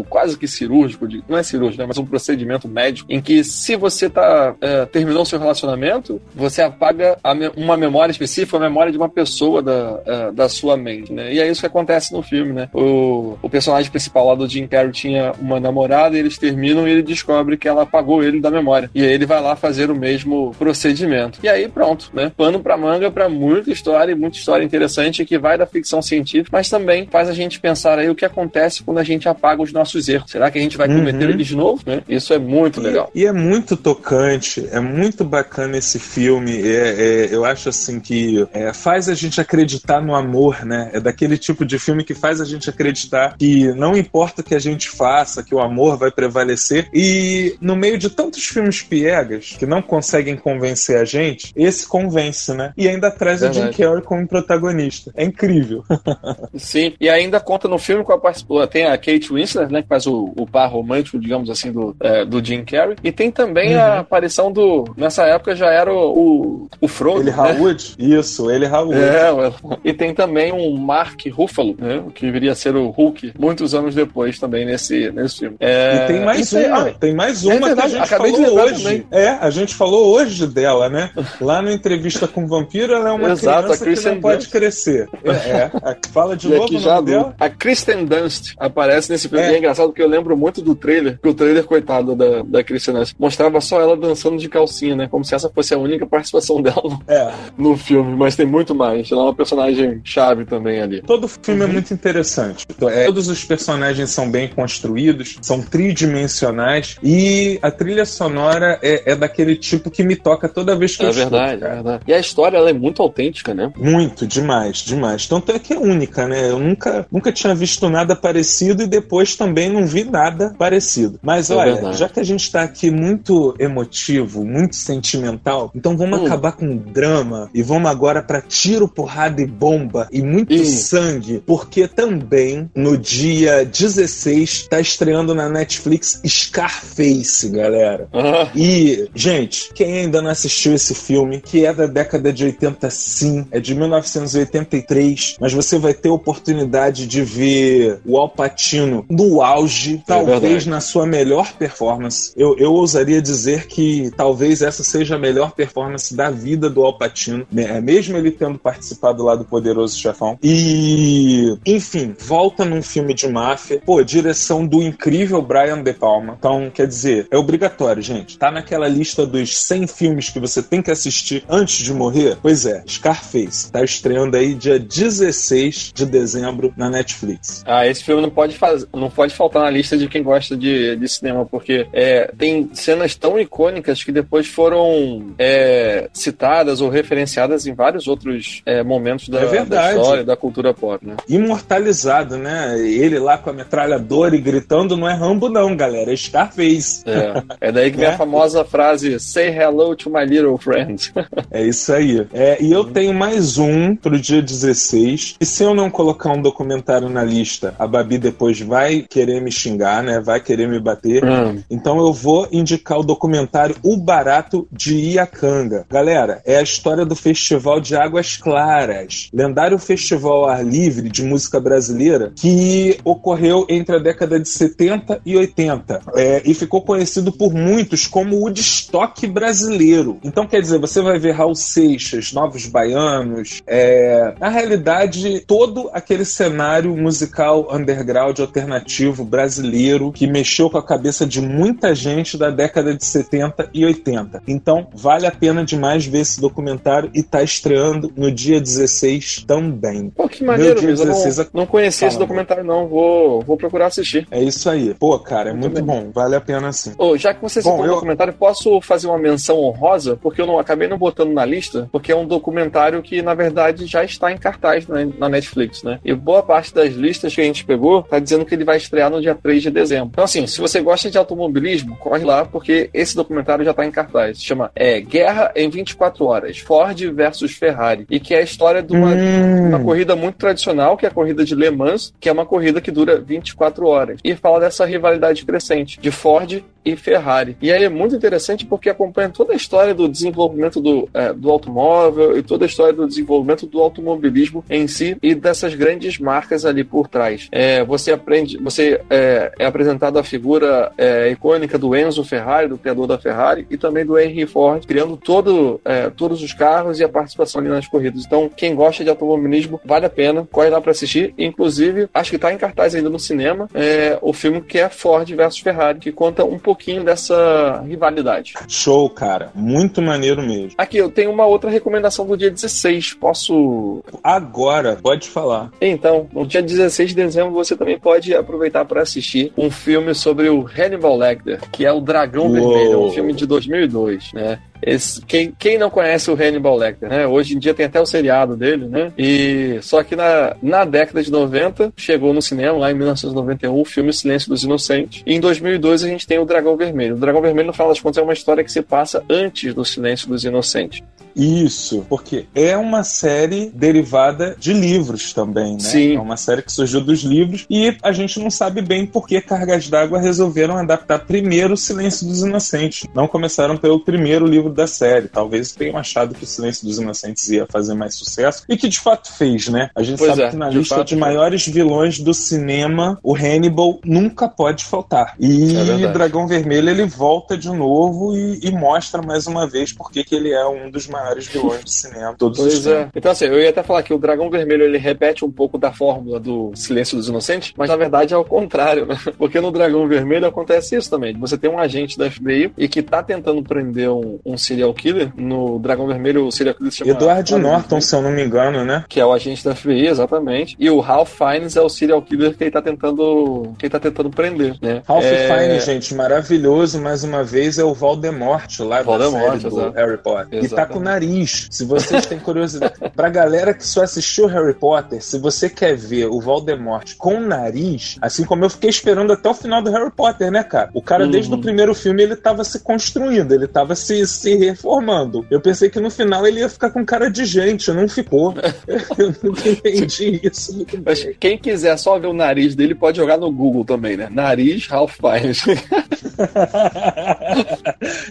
quase que cirúrgico, de- não é cirúrgico, né? Mas um procedimento médico, em que se você tá, é, terminou o seu relacionamento, você apaga me- uma memória específica, a memória de uma pessoa da, é, da sua mente, né? E é isso que acontece no filme, né? O, o personagem principal lá do Jim Carrey tinha uma namorada, eles terminam e ele descobre que ela apagou ele da memória. E aí ele vai lá fazer o mesmo procedimento. E aí pronto, né? Pano pra manga pra muita história e muita história interessante que vai da ficção científica, mas também faz a gente pensar aí o que acontece quando a gente apaga os nossos erros. Será que a gente vai cometer Uhum. eles de novo? Né? Isso é muito legal. E, e é muito tocante, é muito bacana esse filme. É, é- eu acho assim que é, faz a gente acreditar no amor, né? É daquele tipo de filme que faz a gente acreditar que não importa o que a gente faça, que o amor vai prevalecer. E no meio de tantos filmes piegas que não conseguem convencer a gente, esse convence, né? E ainda traz Verdade. o Jim Carrey como protagonista. É incrível. <laughs> Sim, e ainda conta no filme com a participação. Tem a Kate Winslet, né? Que faz o, o par romântico, digamos assim, do, é, do Jim Carrey. E tem também uhum. a aparição do. Nessa época já era o, o, o Frodo. Ele né? Isso, ele Howard. É, e tem também um Mark Ruffalo, né? Que viria a ser o Hulk muitos anos depois também nesse, nesse filme. É... E tem mais é- uma, é... tem mais uma é que a gente Acabei falou hoje. Também. É, a gente falou hoje dela, né? <laughs> Lá na entrevista com o Vampiro, ela é uma Exato, criança que não pode crescer. É, é. Fala de e novo nome dela. A Kristen Dunst aparece nesse filme. É. É engraçado porque eu lembro muito do trailer, que o trailer, coitado da, da Kristen Dunst, mostrava só ela dançando de calcinha, né? Como se essa fosse a única participação <laughs> dela no, é. no filme. Mas tem muito mais. Ela é uma personagem chave também ali. Todo filme é uhum. é muito interessante. Então, é, todos os personagens são bem construídos, são tridimensionais e a trilha sonora é, é daquele tipo que me toca toda vez que é eu verdade, escuto. É verdade. E a história ela é muito autêntica, né? Muito, demais, demais. Tanto é que é única, né? Eu nunca, nunca tinha visto nada parecido e depois também não vi nada parecido. Mas é olha, verdade. já que a gente tá aqui muito emotivo, muito sentimental, então vamos hum. acabar com drama e vamos agora para tiro, porrada e bomba e muito sangue, porque também no dia 16 tá estreando na Netflix Scarface, galera. Uhum. E, gente, quem ainda não assistiu esse filme, que é da década de 80 sim, é de 1983, mas você vai ter oportunidade de ver o Al Pacino no auge, é talvez verdade. na sua melhor performance. Eu, eu ousaria dizer que talvez essa seja a melhor performance da vida do Al Pacino, né? mesmo ele tendo participado lá do Poderoso Chefão. E, enfim, volta num filme de máfia. Pô, direção do incrível Brian De Palma. Então, quer dizer, é obrigatório, gente. Tá naquela lista dos 100 filmes que você tem que assistir antes de morrer? Pois é, Scarface. Tá estreando aí dia 16 de dezembro na Netflix. Ah, esse filme não pode, faz... não pode faltar na lista de quem gosta de, de cinema, porque é, tem cenas tão icônicas que depois foram é, citadas ou referenciadas em vários outros é, momentos da, é da, história, da cultura pop, né? Imortalizado, né? Ele lá com a metralhadora e gritando não é Rambo não, galera, é Scarface. É, é daí que vem a <laughs> é. famosa frase Say hello to my little friend. <laughs> é isso aí. É, e eu tenho mais um pro dia 16, e se eu não colocar um documentário na lista, a Babi depois vai querer me xingar, né? Vai querer me bater. Hum. Então eu vou indicar o documentário O Barato de Iacanga. Galera, é a história do Festival de Águas Claras, lendário festival ao ar livre de música brasileira que ocorreu entre a década de 70 e 80 é, e ficou conhecido por muitos como o Woodstock brasileiro. Então, quer dizer, você vai ver Raul Seixas, Novos Baianos, é, na realidade, todo aquele cenário musical underground alternativo brasileiro que mexeu com a cabeça de muita gente da década de 70 e 80. Então, vale a pena demais ver esse documentário e tá estreando no dia 16 também. Pô, que maneiro, dia 16 não, não conhecia esse documentário, não. Vou, vou procurar assistir. É isso aí. Pô, cara, é muito, muito bom. Vale a pena sim. Oh, já que você citou bom, eu... um documentário, posso fazer uma menção honrosa? Porque eu não acabei não botando na lista, porque é um documentário que, na verdade, já está em cartaz na, na Netflix, né? E boa parte das listas que a gente pegou tá dizendo que ele vai estrear no dia 3 de dezembro. Então, assim, se você gosta de automobilismo, corre lá, porque esse documentário já está em cartaz. Se chama é, Guerra em 24 Horas, Ford versus Ferrari. E que é a história de uma, hum. uma corrida muito tradicional, que é a corrida de Le Mans, que é uma corrida que dura 24 horas. E fala dessa rivalidade crescente de Ford e Ferrari. E aí é muito interessante porque acompanha toda a história do desenvolvimento do, é, do automóvel e toda a história do desenvolvimento do automobilismo em si e dessas grandes marcas ali por trás. É, você aprende, você é, é apresentado a figura é, icônica do Enzo Ferrari, do criador da Ferrari, e também do Henry Ford, criando todo, é, todos os carros e a participação ali nas corridas. Então, quem gosta de automobilismo, vale a pena, corre lá para assistir. Inclusive, acho que está em cartaz ainda no cinema, é, o filme que é Ford versus Ferrari, que conta um pouquinho dessa rivalidade. Show, cara. Muito maneiro mesmo. Aqui, eu tenho uma outra recomendação do dia 16. Posso. Agora, pode falar. Então, no dia 16 de dezembro, você também pode aproveitar para assistir um filme sobre o Hannibal Lecter, que é o Dragão Uou. Vermelho. É um filme de 2002, né? esse, quem, quem não conhece o Hannibal Lecter, né? Hoje em dia tem até o seriado dele, né? E só que na, na década de 90 chegou no cinema, lá em 1991, o filme Silêncio dos Inocentes. E em 2002 a gente tem o Dragão Vermelho. O Dragão Vermelho, no final das contas, é uma história que se passa antes do Silêncio dos Inocentes. Isso, porque é uma série derivada de livros também, né? Sim. É uma série que surgiu dos livros e a gente não sabe bem por que Cargas d'Água resolveram adaptar primeiro o Silêncio dos Inocentes. Não começaram pelo primeiro livro da série. Talvez tenham achado que o Silêncio dos Inocentes ia fazer mais sucesso e que de fato fez, né? A gente Pois sabe é, que na de lista fato de maiores vilões do cinema, o Hannibal nunca pode faltar. E É. Dragão Vermelho ele volta de novo e, e mostra mais uma vez por que ele é um dos maiores vilões do cinema. Todos os Pois é. tempos. Então, assim, eu ia até falar que o Dragão Vermelho ele repete um pouco da fórmula do Silêncio dos Inocentes, mas na verdade é o contrário, né? <laughs> Porque no Dragão Vermelho acontece isso também. Você tem um agente da FBI e que tá tentando prender um, um serial killer. No Dragão Vermelho, o serial killer se chama. Edward Norton, se eu não me engano, né? Que é o agente da FBI, exatamente. E o Ralph Fiennes é o serial killer que ele tá tentando. que ele tá tentando prender, né? Ralph é... Fiennes, gente, maravilhoso, mais uma vez, é o Voldemort lá Voldemort, da série do exato. Harry Potter. E tá Exatamente. com o nariz. Se vocês têm curiosidade. <laughs> pra galera que só assistiu Harry Potter, se você quer ver o Voldemort com o nariz, assim como eu fiquei esperando até o final do Harry Potter, né, cara? O cara, Uhum. desde o primeiro filme, ele tava se construindo, ele tava se, se reformando. Eu pensei que no final ele ia ficar com cara de gente, não ficou. <laughs> eu não entendi isso. Mas quem quiser só ver o nariz dele pode jogar no Google também, né? Nariz Ralph Fiennes. <laughs>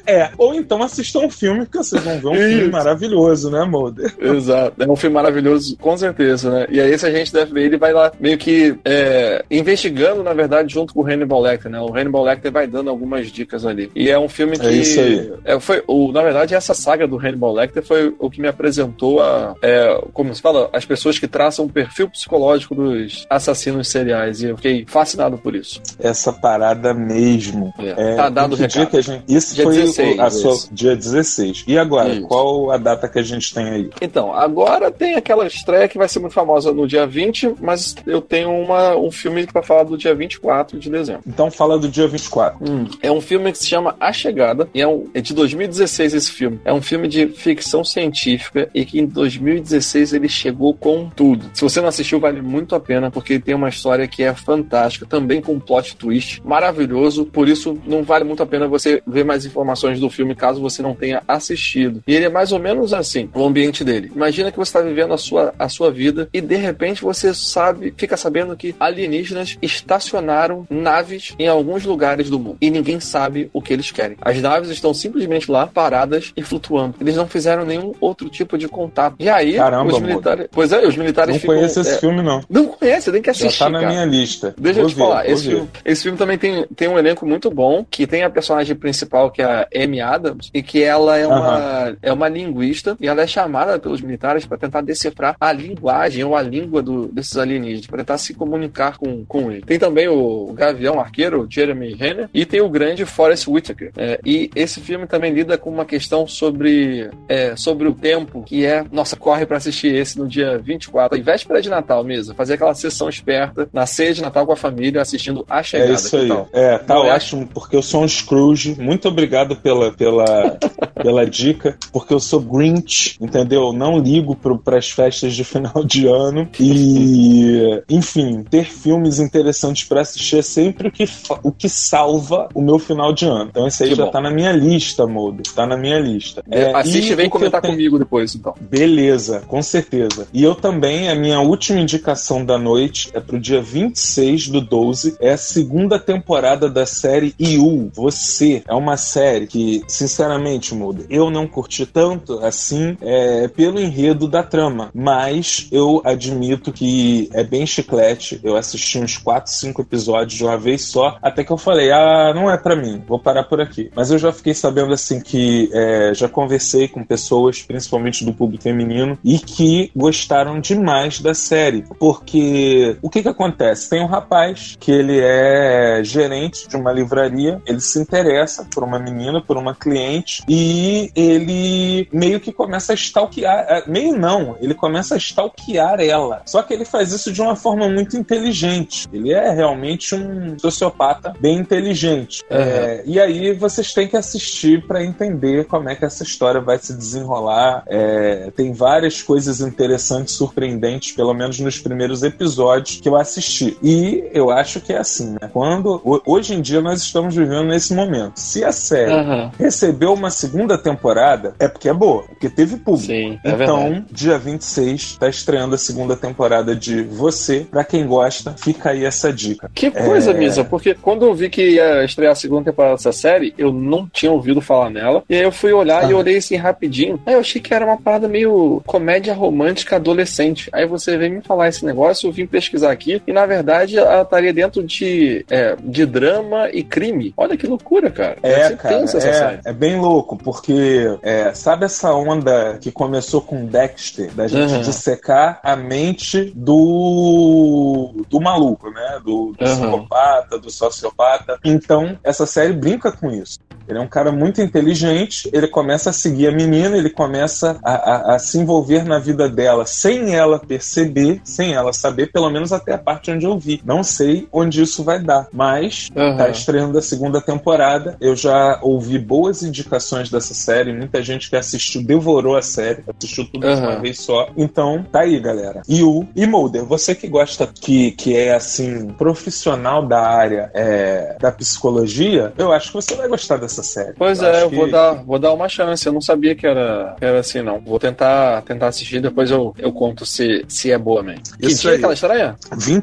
é, ou então assistam um filme, que vocês vão ver um filme. Maravilhoso, né, Mulder? <laughs> Exato. É um filme maravilhoso, com certeza, né? E aí esse agente da FBI, ele vai lá meio que é, investigando, na verdade, junto com o Hannibal Lecter, né? O Hannibal Lecter vai dando algumas dicas ali. E é um filme que... É isso aí. é, foi, o, na verdade, essa saga do Hannibal Lecter foi o que me apresentou a... é, como se fala? As pessoas que traçam o perfil psicológico dos assassinos seriais. E eu fiquei fascinado por isso. Essa parada mesmo. É. Tá dado o recado. gente... Isso Dia foi 16, o- a sua... dia 16. E agora, Isso. qual a data que a gente tem aí? Então, agora tem aquela estreia que vai ser muito famosa no dia 20, mas eu tenho uma, um filme pra falar do dia 24 de dezembro. Então fala do dia 24. É um filme que se chama A Chegada, e é, um, é de 2016 esse filme. É um filme de ficção científica e que em 2016 ele chegou com tudo. Se você não assistiu, vale muito a pena, porque ele tem uma história que é fantástica, também com um plot twist maravilhoso, por isso não vale muito a pena você ver mais informações do filme caso você não tenha assistido. E ele é mais ou menos assim, o ambiente dele. Imagina que você está vivendo a sua, a sua vida e de repente você sabe, fica sabendo que alienígenas estacionaram naves em alguns lugares do mundo e ninguém sabe o que eles querem. As naves estão simplesmente lá, paradas e flutuando. Eles não fizeram nenhum outro tipo de contato. E aí, Caramba, os militares. Pois é, os militares Não ficam. conheço esse é, filme, não. Não conhece, tem que assistir. Já tá na cara. minha lista. Deixa Vou eu te ver, falar, esse filme, esse filme também tem, tem um elenco muito bom, que tem a personagem principal, que é a Amy Adams, e que ela é uma, é uma linguista, e ela é chamada pelos militares para tentar decifrar a linguagem ou a língua do- desses alienígenas, para tentar se comunicar com, com ele. Tem também o Gavião Arqueiro, Jeremy Renner, e tem o grande Forrest Whitaker. É, e esse filme também lida com uma questão sobre, é, sobre o tempo, que é, nossa, corre para assistir esse no dia 24, em véspera de Natal mesmo, fazer aquela sessão esperta na ceia de Natal com a família, assistindo A Chegada. É isso aí. tal? É, tá Não é? ótimo, porque eu sou um Scrooge. Muito obrigado pela, pela, <laughs> pela dica, porque eu sou Grinch, entendeu? Não ligo para as festas de <laughs> final de ano. E, enfim, ter filmes interessantes para assistir é sempre o que, o que salva o meu final de ano. Então, esse aí Que já bom. tá na minha lista, Modo. Tá na minha lista. É, Assiste e vem comentar tenho- comigo depois, então. Beleza, com certeza. E eu também, a minha última indicação da noite é pro dia 26 do 12. É a segunda temporada da série You, Você. É uma série que, sinceramente, Muda, eu não curti tanto assim é, pelo enredo da trama. Mas eu admito que é bem chiclete. Eu assisti uns 4, 5 episódios de uma vez só, até que eu falei, ah, não é pra mim, vou parar por aqui. Mas eu já fiquei sabendo assim que é, já conversei com pessoas, principalmente do público feminino, e que gostaram demais da série. Porque o que que acontece? Tem um rapaz que ele é gerente de uma livraria, ele se interessa por uma menina, por uma cliente, e ele ele meio que começa a stalkear. é, Meio não, ele começa a stalkear ela. Só que ele faz isso de uma forma muito inteligente. Ele é realmente um sociopata bem inteligente. É, e aí vocês têm que assistir para entender como é que essa história vai se desenrolar. É, tem várias coisas interessantes, surpreendentes, pelo menos nos primeiros episódios que eu assisti. E eu acho que é assim, né? Quando ho- hoje em dia nós estamos vivendo nesse momento. Se a série Aham. recebeu uma segunda temporada, é porque é boa, porque teve público. Sim, é então, verdade. dia 26, tá estreando a segunda temporada de Você. Pra quem gosta, fica aí essa dica. Que coisa, É. Misa, porque quando eu vi que ia estrear a segunda temporada dessa série, eu não tinha ouvido falar nela. E aí eu fui olhar e Ah. olhei assim rapidinho. Aí eu achei que era uma parada meio comédia romântica adolescente. Aí você veio me falar esse negócio, eu vim pesquisar aqui. E na verdade ela estaria dentro de, é, de drama e crime. Olha que loucura, cara. É, cara, tensa essa série. é, é bem louco, porque é, sabe essa onda que começou com Dexter, da gente Aham. dissecar a mente do, do maluco, né? Do, do Aham. psicopata, do sociopata. Então, essa série brinca com isso. Ele é um cara muito inteligente, ele começa a seguir a menina, ele começa a, a- a se envolver na vida dela sem ela perceber, sem ela saber, pelo menos até a parte onde eu vi. Não sei onde isso vai dar, mas Aham. tá estreando a segunda temporada. Eu já ouvi boas indicações dessa série, muita gente que assistiu devorou a série, assistiu tudo de uma vez só. Então, tá aí, galera. E o e Mulder, você que gosta, que, que é assim, profissional da área é, da psicologia, eu acho que você vai gostar dessa série. Pois Eu é, eu vou que- dar, vou dar uma chance. Eu não sabia que era, que era assim, não. Vou tentar, tentar assistir, depois eu, eu conto se, se é boa mesmo. Que Isso dia aí. que ela estreia?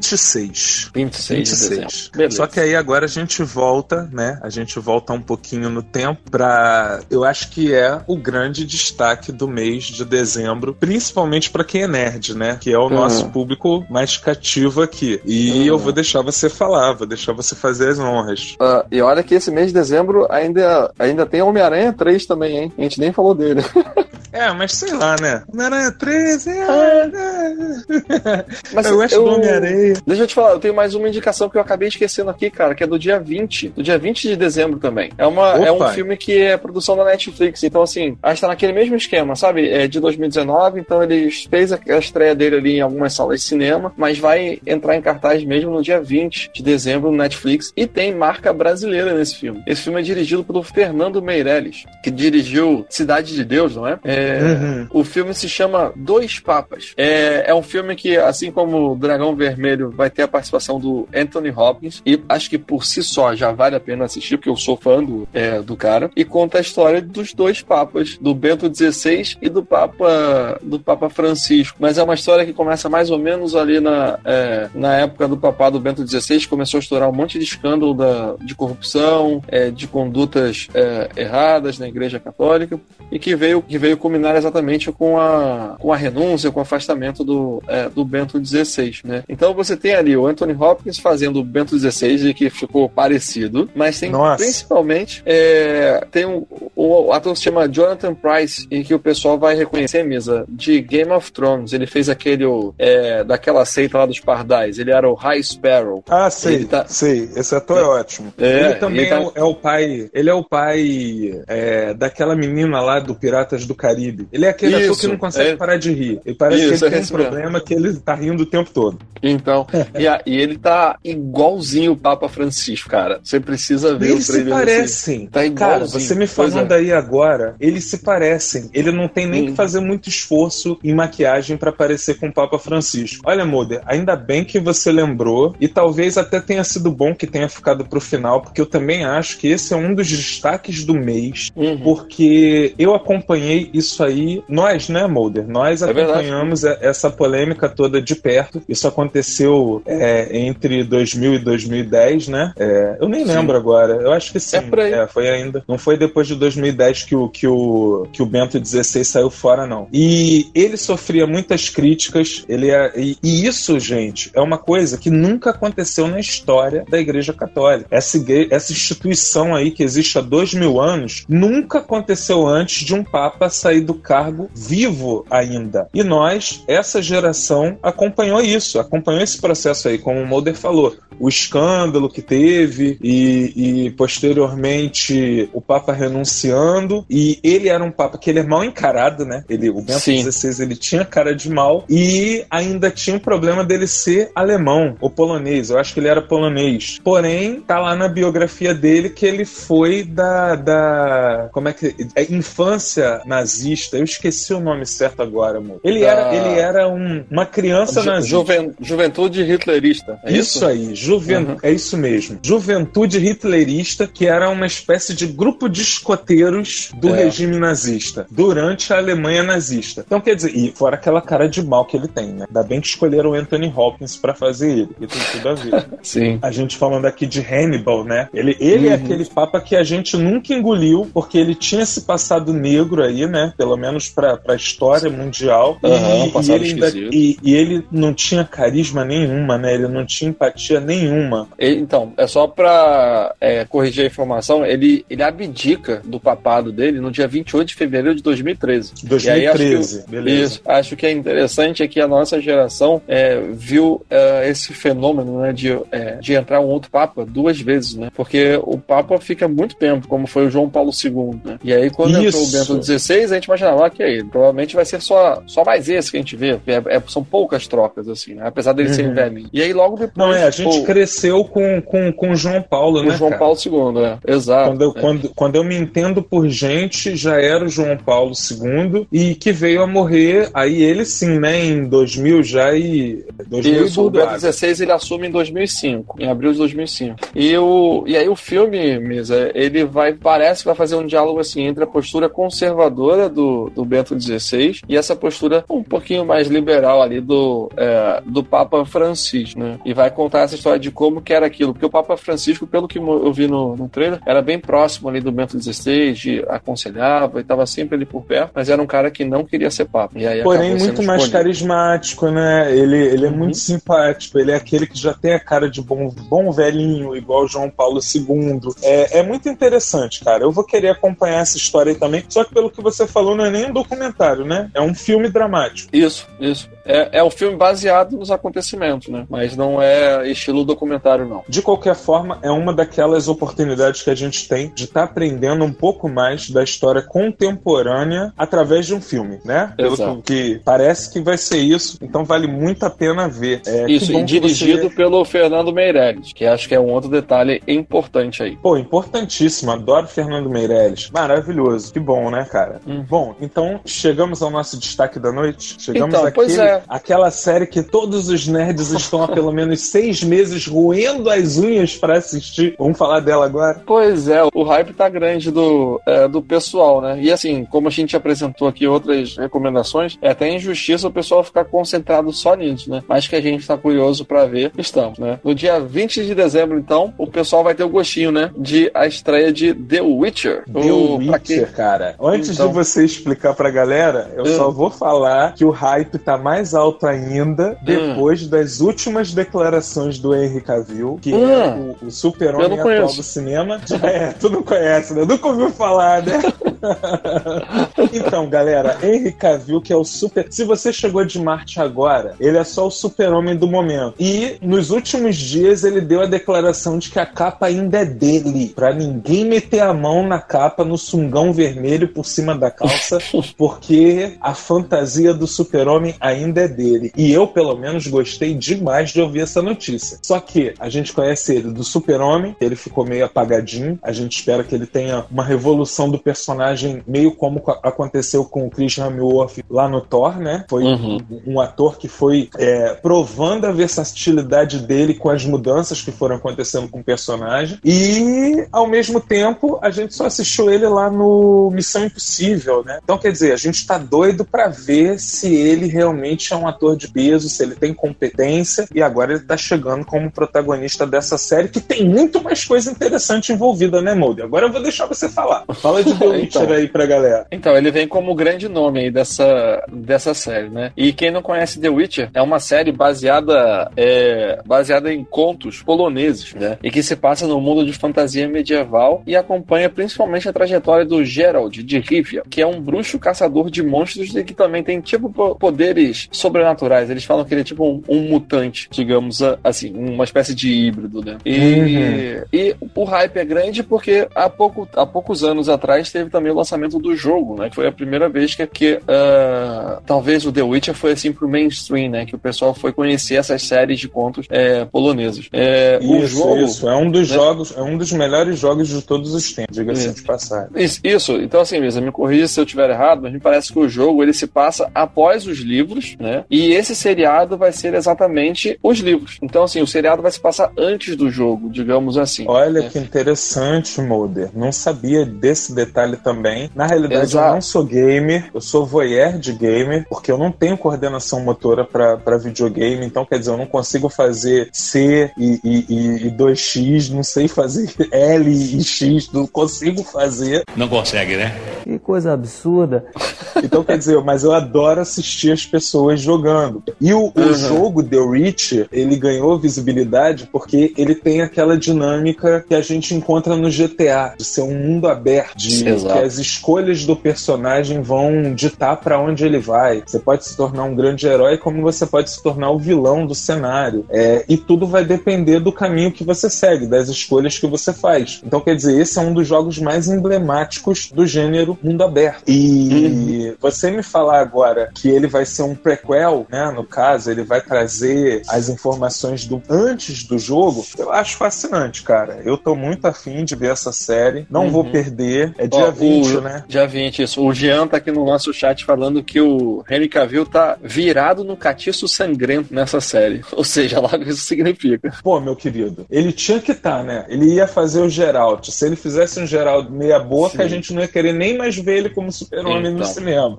26. 26, de dezembro. 26. Beleza. Só que aí agora a gente volta, né? A gente volta um pouquinho no tempo pra. Eu acho que é o grande destaque do mês de dezembro, principalmente pra quem é nerd, né? Que é o Uhum. nosso público mais cativo aqui. E Uhum. eu vou deixar você falar, vou deixar você fazer as honras. Ah, e olha que esse mês de dezembro ainda, ainda tem Homem-Aranha 3 também, hein? A gente nem falou dele. <laughs> É, mas sei lá, né? Homem-Aranha 13, é, né? Mas <laughs> eu gosto do Homem-Aranha. Deixa eu te falar, eu tenho mais uma indicação que eu acabei esquecendo aqui, cara, que é do dia 20. Do dia 20 de dezembro também. É, uma, é um filme que é produção da Netflix. Então, assim, acho que tá naquele mesmo esquema, sabe? É de 2019, então ele fez a a estreia dele ali em algumas salas de cinema, mas vai entrar em cartaz mesmo no dia 20 de dezembro no Netflix. E tem marca brasileira nesse filme. Esse filme é dirigido pelo Fernando Meirelles, que dirigiu Cidade de Deus, não é? É, Uhum. o filme se chama Dois Papas. É, é um filme que, assim como o Dragão Vermelho, vai ter a participação do Anthony Hopkins. E acho que por si só já vale a pena assistir, porque eu sou fã do, é, do cara. E conta a história dos dois papas, do Bento XVI e do Papa, do Papa Francisco. Mas é uma história que começa mais ou menos ali na, é, na época do papado Bento XVI. Começou a estourar um monte de escândalo da, de corrupção, é, de condutas é, erradas na Igreja Católica e que veio, que veio culminar exatamente com a, com a renúncia, com o afastamento do, é, do Bento XVI, né? Então você tem ali o Anthony Hopkins fazendo o Bento XVI e que ficou parecido, mas tem Nossa. principalmente é, tem um, o ator se chama Jonathan Price e que o pessoal vai reconhecer, Misa, de Game of Thrones. Ele fez aquele é, daquela seita lá dos pardais. Ele era o High Sparrow. Ah, sei, tá- sei. Esse ator é, ótimo. É, ele também ele tá- é, o, é o pai. Ele é o pai é, daquela menina lá do Piratas do Caribe. Ele é aquele ator Isso, que não consegue é. parar de rir. Ele parece Isso, que ele tem é um isso mesmo. problema que ele tá rindo o tempo todo. Então, e, a- e ele tá igualzinho o Papa Francisco, cara. Você precisa ver Eles o se trailer desse- parecem. Tá igualzinho. Cara, você me falando é. aí agora, eles se parecem. Ele não tem nem Hum. que fazer muito esforço em maquiagem pra parecer com o Papa Francisco. Olha, Moder, ainda bem que você lembrou e talvez até tenha sido bom que tenha ficado pro final, porque eu também acho que esse é um dos destaques do mês, Uhum. porque eu acompanhei isso aí, nós, né, Mulder? Nós É verdade. acompanhamos e- essa polêmica toda de perto. Isso aconteceu é, entre 2000 e 2010, né? É, eu nem Sim. lembro agora. Eu acho que sim. É por aí. foi ainda. Não foi depois de 2010 que o, que o, que o Bento XVI saiu fora, não. E ele sofria muitas críticas. Ele é, e, e isso, gente, é uma coisa que nunca aconteceu na história da Igreja Católica. Essa, igre- essa instituição aí que existe há dois mil anos nunca aconteceu antes de um Papa sair do cargo vivo ainda. E nós, essa geração, acompanhou isso, acompanhou esse processo aí, como o Mulder falou. O escândalo que teve e, e posteriormente o Papa iniciando e ele era um papa que ele é mal encarado, né? Ele, o Bento. XVI ele tinha cara de mal e ainda tinha o problema dele ser alemão ou polonês. Eu acho que ele era polonês. Porém, tá lá na biografia dele que ele foi da, da como é que é infância nazista. Eu esqueci o nome certo agora, amor. Ele Da- era ele era um- uma criança Ju- nazista. juven- juventude hitlerista. É Isso isso? aí, juven... Uhum. é isso mesmo. Juventude hitlerista, que era uma espécie de grupo de escoteiros do É. regime nazista, durante a Alemanha nazista. Então, quer dizer, e fora aquela cara de mal que ele tem, né? Ainda bem que escolheram o Anthony Hopkins pra fazer ele, e tem tudo a ver. <laughs> Sim. A gente falando aqui de Hannibal, né? Ele, ele é Uhum. aquele papa que a gente nunca engoliu, porque ele tinha esse passado negro aí, né? Pelo menos pra, pra história mundial. Aham, e, e ele ainda- e, e ele não tinha carisma nenhuma, né? Ele não tinha empatia nenhuma. Então, é só pra é, corrigir a informação, ele, ele abdica do papado dele no dia 28 de fevereiro de 2013. E aí, acho que- 2013, beleza. Isso. Acho que é interessante é que a nossa geração é, viu é, esse fenômeno né, de, é, de entrar um outro Papa duas vezes, né? Porque o Papa fica muito tempo, como foi o João Paulo II, né? E aí, quando entrou o Isso. Bento XVI, a gente imaginava ah, que é ele. Provavelmente vai ser só, só mais esse que a gente vê. É, é- são poucas trocas, assim, né? Apesar dele ser Uhum. velhinho. E aí, logo depois. Não, é, a gente pô, cresceu com, com, com João Paulo, o né? João cara? Paulo II, né? Exato. Quando eu, É. quando, quando eu me entendo por gente, já era o João Paulo II e que veio a morrer, aí ele sim, né? Em 2000 já e. 2000 Isso, o bordoado. XVI ele assume em 2005, em abril de 2005. E, o, e aí o filme, Misa, ele vai, parece que vai fazer um diálogo assim entre a postura conservadora do, do Bento XVI e essa postura um pouquinho mais liberal ali do, é, do Papa Francisco, né? E vai contar essa história de como que era aquilo, porque o Papa Francisco, pelo que eu vi no, no trailer, era bem próximo ali do Bento XVI, de, aconselhava e estava sempre ali por perto, mas era um cara que não queria ser Papa. E aí Porém, muito mais escolhido. carismático, né? Ele, ele é Uhum. muito simpático, ele é aquele que já tem a cara de bom, bom velhinho, igual João Paulo II. É, é muito interessante, cara. Eu vou querer acompanhar essa história aí também. Só que pelo que você falou, não é nem um documentário, né? É um filme dramático. Isso, isso. É, é um filme baseado nos acontecimentos, né? Mas não é estilo documentário, não. De qualquer forma, é uma daquelas oportunidades que a gente tem de estar aprendendo um pouco mais da história contemporânea através de um filme, né? Pelo Exato. que, parece que vai ser isso, então vale muito a pena ver. É, Isso, e dirigido você- pelo Fernando Meirelles, que acho que é um outro detalhe importante aí. Pô, importantíssimo. Adoro Fernando Meirelles. Maravilhoso. Que bom, né, cara? Hum. Bom, então chegamos ao nosso destaque da noite. Chegamos Então, pois àquele, é. àquela série que todos os nerds estão há pelo menos seis meses roendo as unhas pra assistir. Vamos falar dela agora? Pois é, o hype tá grande do, é, do pessoal, né? E assim, como a gente apresentou aqui outras recomendações, é até injustiça o pessoal ficar concentrado só nisso, né? Mas que a gente tá curioso pra ver, estamos, né? No dia 20 de dezembro, então, o pessoal vai ter o gostinho, né? De a estreia de The Witcher. The O- Witcher, cara. Antes Então. de você explicar pra galera, eu Hum. só vou falar que o hype tá mais alto ainda depois das últimas declarações do Henry Cavill, que é Hum. o, o Eu super-homem atual do cinema. <laughs> É, tu não conhece, né? Nunca ouviu falar, né? <laughs> então, galera, Henry Cavill, que é o super. Se você chegou de Marte agora, ele é só o super-homem do momento. E nos últimos dias ele deu a declaração de que a capa ainda é dele. Pra ninguém meter a mão na capa, no sungão vermelho por cima da calça, <laughs> porque a fantasia do super-homem ainda é dele. E eu, pelo menos, gostei demais de ouvir essa notícia. Só que a gente conhece ele do super-homem, ele ficou meio apagadinho. A gente espera que ele tenha uma revolução do personagem, meio como co- aconteceu com o Chris Hemsworth lá no Thor, né? Foi Uhum. um, ator que foi é, provando a versatilidade dele com as mudanças que foram acontecendo com o personagem. E, ao mesmo tempo, a gente só assistiu ele lá no Missão Impossível, né? Então, quer dizer, a gente tá doido pra ver se ele realmente é um ator de peso, se ele tem competência. E agora ele tá chegando como protagonista dessa série, que tem muito mais coisa interessante envolvida, né, Molde? Agora eu vou deixar você falar. Fala de <laughs> The Witcher então, aí pra galera. Então, ele vem como grande nome aí dessa, dessa série, né? E quem não conhece The Witcher, é uma série baseada, é, baseada em contos poloneses, né? E que se passa no mundo de fantasia medieval e acompanha principalmente a trajetória do Gerald de Rivia, que é um bruxo caçador de monstros e que também tem tipo poderes sobrenaturais. Eles falam que ele é tipo um, um mutante, digamos assim, uma espécie de híbrido, né? E, uhum. e o hype é grande porque há, pouco, há poucos anos atrás teve também o lançamento do jogo, né? Que foi a primeira vez que, que uh, talvez o The Witcher foi assim pro mainstream, né? Que o pessoal foi conhecer essas séries de contos é, poloneses. É, isso, o jogo, isso. É um dos né? jogos, é um dos melhores jogos de todos os tempos, diga-se de passagem. Isso, isso, então assim, mesmo, me corrija se eu estiver errado, mas me parece que o jogo ele se passa após os livros, né? E esse seriado vai ser exatamente os livros. Então, assim, o seriado vai se passar antes do jogo, digamos assim. Olha né? que interessante, Mulder. Não sabia desse detalhe também. Na realidade, Exato. eu não sou gamer, eu sou voyeur de gamer, porque eu não tenho coordenação motora para videogame, então quer dizer, eu não consigo fazer C e, e, e 2x, não sei fazer <laughs> L e X, não consigo fazer. Não consegue, né? Que coisa absurda. <laughs> Então, quer dizer, mas eu adoro assistir as pessoas jogando. E o, uhum. o jogo The Reach, ele ganhou visibilidade porque ele tem aquela dinâmica que a gente encontra no GTA, de ser um mundo aberto, de Exato. que as escolhas do personagem vão ditar para onde ele vai. Você pode se tornar um grande herói, como você pode se tornar o vilão do cenário. É, e tudo vai depender do caminho que você segue, das escolhas que você faz. Então, quer dizer, esse é um dos jogos mais emblemáticos do gênero mundo aberto. E uhum. você me falar agora que ele vai ser um prequel, né? No caso, ele vai trazer as informações do antes do jogo, eu acho fascinante, cara. Eu tô muito afim de ver essa série. Não uhum. vou perder. É dia Ó, 20, o, né? Dia 20, isso. O Jean tá aqui no nosso chat falando que o Henry Cavill tá virado no catiço sangrento nessa série. <laughs> Ou seja, lá isso significa. Pô, meu querido, ele tinha que estar, tá, né? Ele ia fazer o Geralt. Se ele fizesse um Geralt meia boca, Sim. a gente não ia querer nem mais ver ele como super-homem então. no cinema.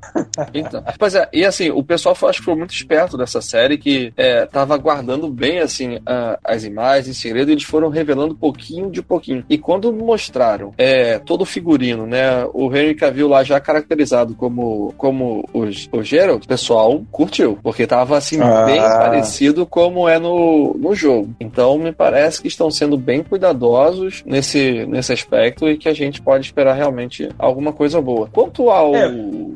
então. Pois é, e assim, o pessoal foi, acho que foi muito esperto dessa série, que é, tava guardando bem, assim, a, as imagens em segredo, e eles foram revelando pouquinho de pouquinho. E quando mostraram é, todo o figurino, né, o Henry Cavill lá já caracterizado como, como o, o Geralt, o pessoal curtiu, porque tava, assim, ah. bem parecido como é no, no jogo. Então, me parece que estão sendo bem cuidadosos nesse, nesse aspecto e que a gente pode esperar realmente alguma coisa boa. Quanto ao, é.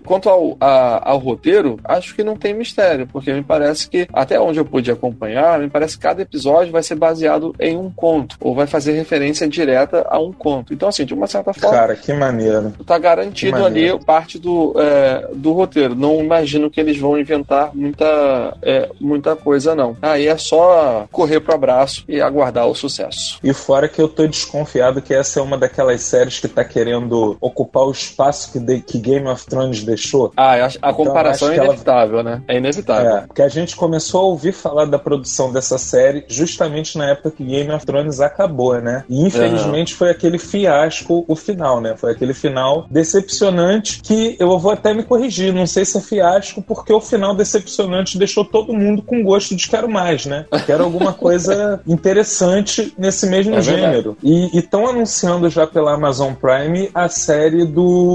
quanto ao, a, ao roteiro, acho que não tem mistério, porque me parece que, até onde eu pude acompanhar, me parece que cada episódio vai ser baseado em um conto, ou vai fazer referência direta a um conto. Então, assim, de uma certa forma. Cara, que maneiro. Tá garantido ali parte do, é, do roteiro. Não imagino que eles vão inventar muita, é, muita coisa, não. Aí é só correr pro abraço e aguardar o sucesso. E fora que eu tô desconfiado que essa é uma daquelas séries que tá querendo ocupar o espaço que, de, que Game of Thrones deixou. Ah, a, a então, comparação é inevitável, ela... né? É inevitável. É, porque a gente começou a ouvir falar da produção dessa série justamente na época que Game of Thrones acabou, né? E infelizmente uhum. foi aquele fiasco o final, né? Foi aquele final decepcionante que eu vou até me corrigir. Não sei se é fiasco, porque o final decepcionante deixou todo mundo com gosto de quero mais, né? Quero alguma <laughs> coisa interessante nesse mesmo é gênero. E estão anunciando já pela Amazon Prime a série do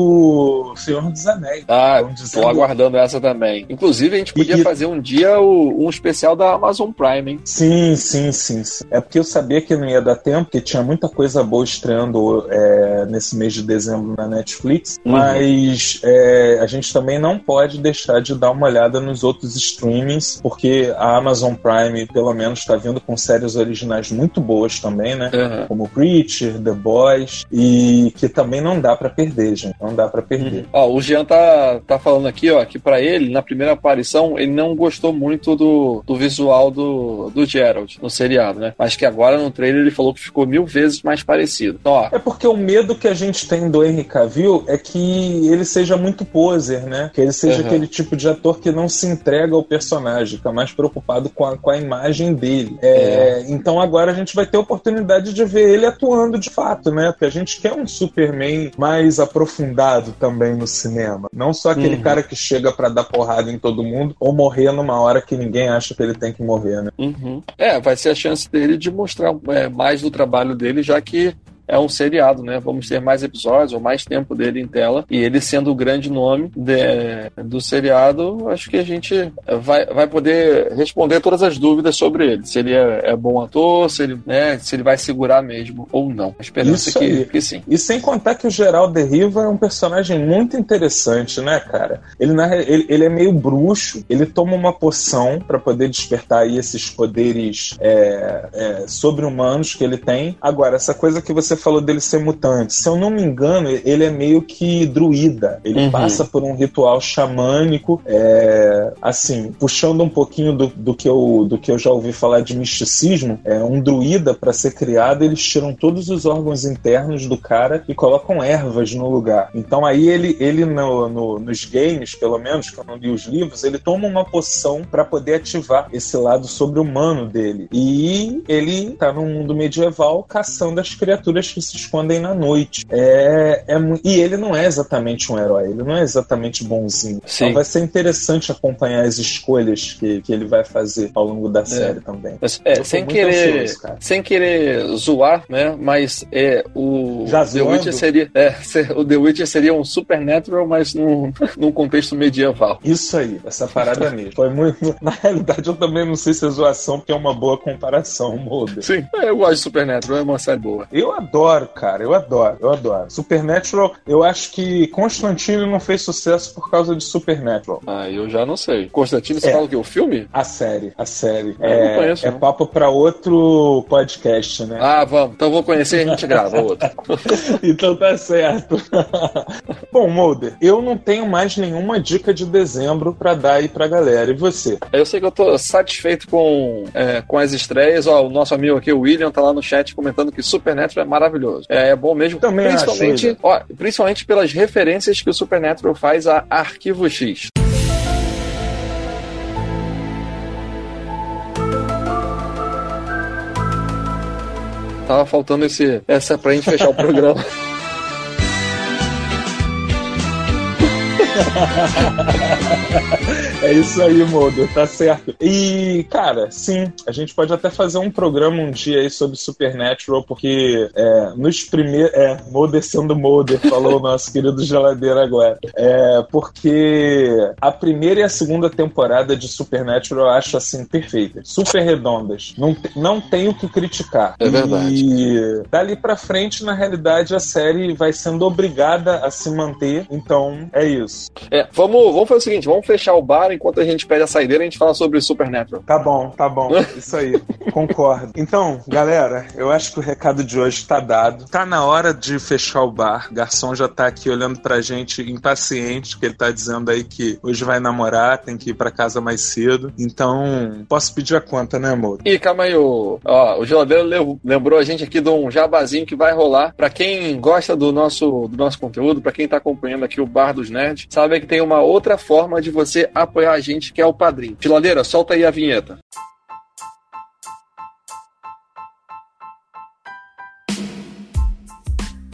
Senhor dos Anéis. Ah, tô aguardando essa também. Inclusive, a gente podia e, fazer um dia o, um especial da Amazon Prime, hein? Sim, sim, sim, sim. É porque eu sabia que não ia dar tempo, porque tinha muita coisa boa estreando é, nesse mês de dezembro na Netflix, uhum. mas é, a gente também não pode deixar de dar uma olhada nos outros streamings, porque a Amazon Prime, pelo menos, está vindo com séries originais muito boas também, né? Uhum. Como Preacher, The Boys, e que também não dá para perder, gente. Não dá para perder. Uhum. Ó, o Jean tá, tá falando aqui, ó, que para ele, na primeira aparição, ele não gostou muito do, do visual do, do Gerald no seriado, né? Mas que agora no trailer ele falou que ficou mil vezes mais parecido. Então, ó. É porque o medo que a gente tem do Henry Cavill é que ele seja muito poser, né? Que ele seja uhum. aquele tipo de ator que não se entrega ao personagem, fica mais preocupado com a, com a imagem dele. É, é. Então agora a gente vai ter a oportunidade de ver ele atuando de fato, né? Porque a gente quer um Superman mais aprofundado também no cinema. Não só aquele uhum. cara que chega para dar porrada em todo mundo ou morrer numa hora que ninguém acha que ele tem que morrer, né? Uhum. É, vai ser a chance dele de mostrar é, mais do trabalho dele, já que é um seriado, né? Vamos ter mais episódios ou mais tempo dele em tela. E ele sendo o grande nome de, do seriado, acho que a gente vai, vai poder responder todas as dúvidas sobre ele. Se ele é, é bom ator, se ele, né, se ele vai segurar mesmo ou não. A esperança Isso que, que sim. E sem contar que o Geraldo de Riva é um personagem muito interessante, né, cara? Ele, na ele, ele é meio bruxo, ele toma uma poção pra poder despertar aí esses poderes é, é, sobre-humanos que ele tem. Agora, essa coisa que você falou dele ser mutante, se eu não me engano, ele é meio que druida. Ele Uhum. passa por um ritual xamânico, é, assim, puxando um pouquinho do, do, que eu, do que eu já ouvi falar de misticismo, é um druida para ser criado, eles tiram todos os órgãos internos do cara e colocam ervas no lugar. Então aí ele, ele no, no- nos games, pelo menos, que eu não li os livros, ele toma uma poção para poder ativar esse lado sobre-humano dele. E ele tá num mundo medieval caçando as criaturas que se escondem na noite. É, é e ele não é exatamente um herói, ele não é exatamente bonzinho. Sim. Então vai ser interessante acompanhar as escolhas que, que ele vai fazer ao longo da série também. Mas, é, sem querer, ansioso, sem querer zoar, né? Mas é o Já The zoando? Witcher seria, é, o The Witcher seria um supernatural, mas num, <laughs> num contexto medieval. Isso aí, essa parada mesmo. Foi muito. Na realidade, eu também não sei se é zoação, porque é uma boa comparação, Mulder. Sim, é, eu gosto de Supernatural, é uma série boa. Eu adoro, cara, eu adoro, eu adoro. Supernatural, eu acho que Constantine não fez sucesso por causa de Supernatural. Ah, eu já não sei. Constantino, você É. fala o quê? O filme? A série, a série. Eu não conheço, é não. papo pra outro podcast, né? Ah, vamos. Então vou conhecer e a gente grava outro. <laughs> então tá certo. <laughs> Bom, Mulder, eu não tenho mais nenhuma dica de dezembro pra dar aí pra galera. E você? Eu sei que eu tô satisfeito com, é, com as estreias. Ó, o nosso amigo aqui, o William, tá lá no chat comentando que Supernatural é maravilhoso. É, é bom mesmo. Também principalmente, ó, principalmente pelas referências que o Supernatural faz a Arquivo X. Tava faltando esse, essa pra gente fechar o <laughs> programa. <laughs> É isso aí, Mulder, tá certo. E, cara, sim, a gente pode até fazer um programa um dia aí sobre Supernatural, porque é, nos primeiros. É, Mulder sendo Mulder, falou o nosso querido geladeira agora. É, porque a primeira e a segunda temporada de Supernatural eu acho assim perfeitas, super redondas. Não, não tenho o que criticar. É verdade. E dali pra frente, na realidade, a série vai sendo obrigada a se manter. Então, é isso. É, vamos, vamos fazer o seguinte: vamos fechar o bar enquanto a gente pede a saideira e a gente fala sobre Supernatural. Tá bom, tá bom. <laughs> Isso aí. Concordo. Então, galera, eu acho que o recado de hoje tá dado. Tá na hora de fechar o bar. O garçom já tá aqui olhando pra gente impaciente, que ele tá dizendo aí que hoje vai namorar, tem que ir pra casa mais cedo. Então, posso pedir a conta, né, amor? E calma aí, o, ó, o geladeiro le- lembrou a gente aqui de um jabazinho que vai rolar. Pra quem gosta do nosso, do nosso conteúdo, pra quem tá acompanhando aqui o Bar dos Nerds, sabe que tem uma outra forma de você apoiar a gente, que é o padrinho. Geladeira, solta aí a vinheta.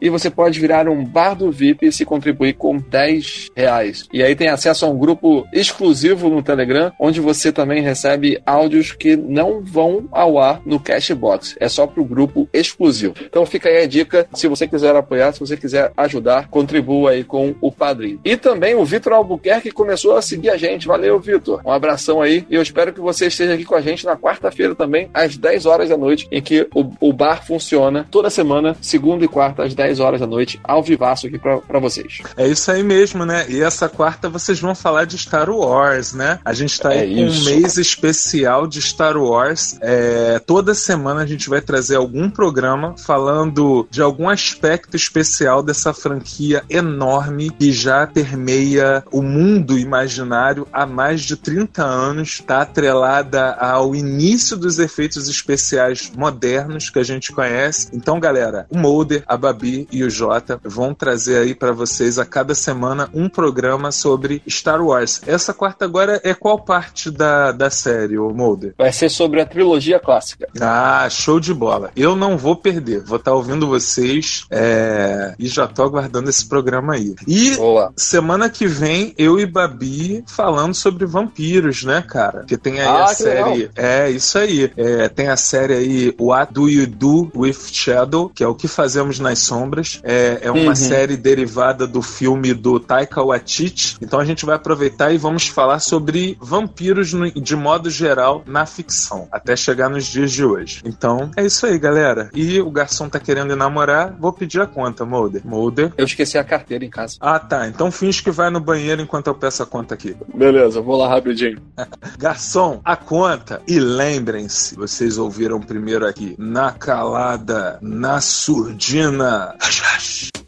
E você pode virar um bar do VIP se contribuir com 10 reais. E aí tem acesso a um grupo exclusivo no Telegram, onde você também recebe áudios que não vão ao ar no Cashbox. É só pro grupo exclusivo. Então fica aí a dica, se você quiser apoiar, se você quiser ajudar, contribua aí com o padrinho. E também o Vitor Albuquerque começou a seguir a gente. Valeu, Vitor. Um abração aí. E eu espero que você esteja aqui com a gente na quarta-feira também, às 10 horas da noite, em que o, o bar funciona toda semana, segunda e quarta, às 10 horas da noite, ao vivaço aqui pra, pra vocês. É isso aí mesmo, né? E essa quarta vocês vão falar de Star Wars, né? A gente tá É aí com um mês especial de Star Wars. É, toda semana a gente vai trazer algum programa falando de algum aspecto especial dessa franquia enorme que já permeia o mundo imaginário há mais de 30 anos. Tá atrelada ao início dos efeitos especiais modernos que a gente conhece. Então, galera, o Mulder, a Babi, E o Jota vão trazer aí para vocês a cada semana um programa sobre Star Wars. Essa quarta agora é qual parte da, da série, o Mulder? Vai ser sobre a trilogia clássica. Ah, show de bola. Eu não vou perder. Vou estar ouvindo vocês é, e já tô aguardando esse programa aí. E Boa. semana que vem, eu e Babi falando sobre vampiros, né, cara? Que tem aí Ah, a série. legal. É, isso aí. É, tem a série aí What Do You Do With Shadow, que é o que fazemos nas sombras. É, é uma Uhum. série derivada do filme do Taika Waititi. Então a gente vai aproveitar e vamos falar sobre vampiros no- de modo geral na ficção, até chegar nos dias de hoje. Então é isso aí, galera. E o garçom tá querendo namorar, vou pedir a conta, Mulder. Mulder. Eu esqueci a carteira em casa. Ah, tá. Então finge que vai no banheiro enquanto eu peço a conta aqui. Beleza, vou lá rapidinho. <laughs> Garçom, a conta. E lembrem-se, vocês ouviram primeiro aqui, na calada, na surdina. Hush, hush.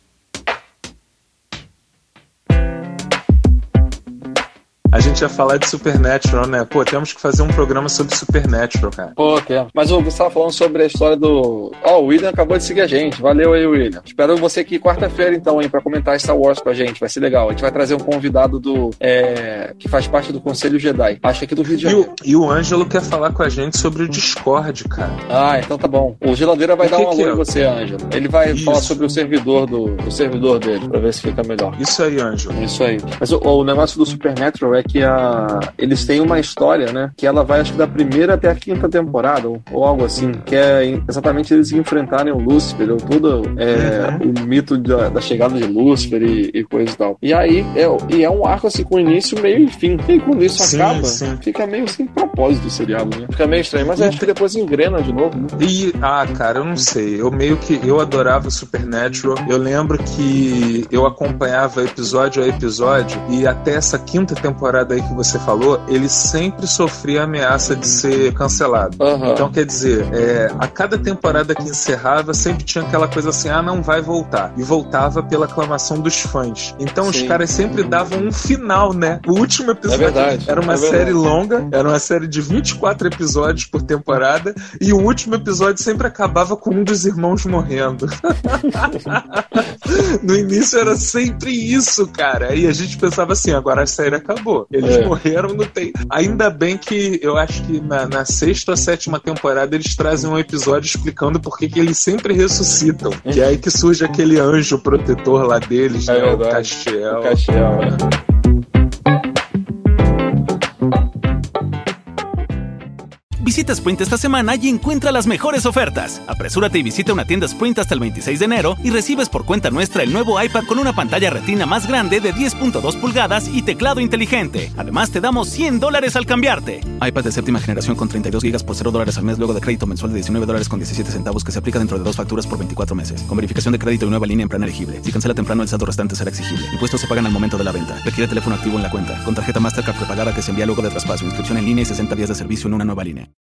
A gente ia falar de Supernatural, né? Pô, temos que fazer um programa sobre Supernatural, cara. Pô, temos. Mas o Gustavo falando sobre a história do. Ó, o William acabou de seguir a gente. Valeu aí, William. Espero você aqui quarta-feira, então, hein, pra comentar Star Wars com a gente. Vai ser legal. A gente vai trazer um convidado do. é, que faz parte do Conselho Jedi. Acho que aqui do Rio de E Janeiro. o, e o Ângelo quer falar com a gente sobre o Discord, cara. Ah, então tá bom. O Geladeira vai O dar que um que alô é? em você, Ângelo. Ele vai Isso. falar sobre o servidor do, do servidor dele, pra ver se fica melhor. Isso aí, Ângelo. Isso aí. Mas o, o negócio do Supernatural é que a... eles têm uma história, né? Que ela vai, acho que da primeira até a quinta temporada, ou, ou algo assim. Que é exatamente eles enfrentarem o Lúcifer, ou todo é, o mito da, da chegada de Lúcifer e, e coisa e tal. E aí, é, e é um arco assim com início, meio e fim. E quando isso Sim, acaba, sim. fica meio sem propósito o seriado, né? Fica meio estranho, mas acho que depois engrena de novo, né? E, ah, cara, eu não sei. Eu meio que. Eu adorava Supernatural. Eu lembro que eu acompanhava episódio a episódio. E até essa quinta temporada aí que você falou, ele sempre sofria ameaça de ser cancelado. Aham. Então, quer dizer, é, a cada temporada que encerrava, sempre tinha aquela coisa assim: ah, não vai voltar. E voltava pela aclamação dos fãs. Então, os Sim. caras sempre davam um final, né? O último episódio verdade, era uma é série longa, era uma série de 24 episódios por temporada. E o último episódio sempre acabava com um dos irmãos morrendo. <laughs> no início era sempre isso, cara. E a gente pensava assim: agora a série acabou. Eles É. morreram, não tem. Ainda bem que eu acho que na, na sexta ou sétima temporada eles trazem um episódio explicando por que eles sempre ressuscitam. Que é aí que surge aquele anjo protetor lá deles, É né? O verdade. Castiel. O Castiel, né? Visita Sprint esta semana y encuentra las mejores ofertas. Apresúrate y visita una tienda Sprint hasta el 26 de enero y recibes por cuenta nuestra el nuevo iPad con una pantalla retina más grande de 10.2 pulgadas y teclado inteligente. Además, te damos 100 dólares al cambiarte. iPad de séptima generación con 32 GB por 0 dólares al mes luego de crédito mensual de 19 dólares con 17 centavos que se aplica dentro de dos facturas por 24 meses. Con verificación de crédito y nueva línea en plan elegible. Si cancela temprano, el saldo restante será exigible. Impuestos se pagan al momento de la venta. Requiere teléfono activo en la cuenta. Con tarjeta Mastercard prepagada que se envía luego de traspaso. Inscripción en línea y 60 días de servicio en una nueva línea.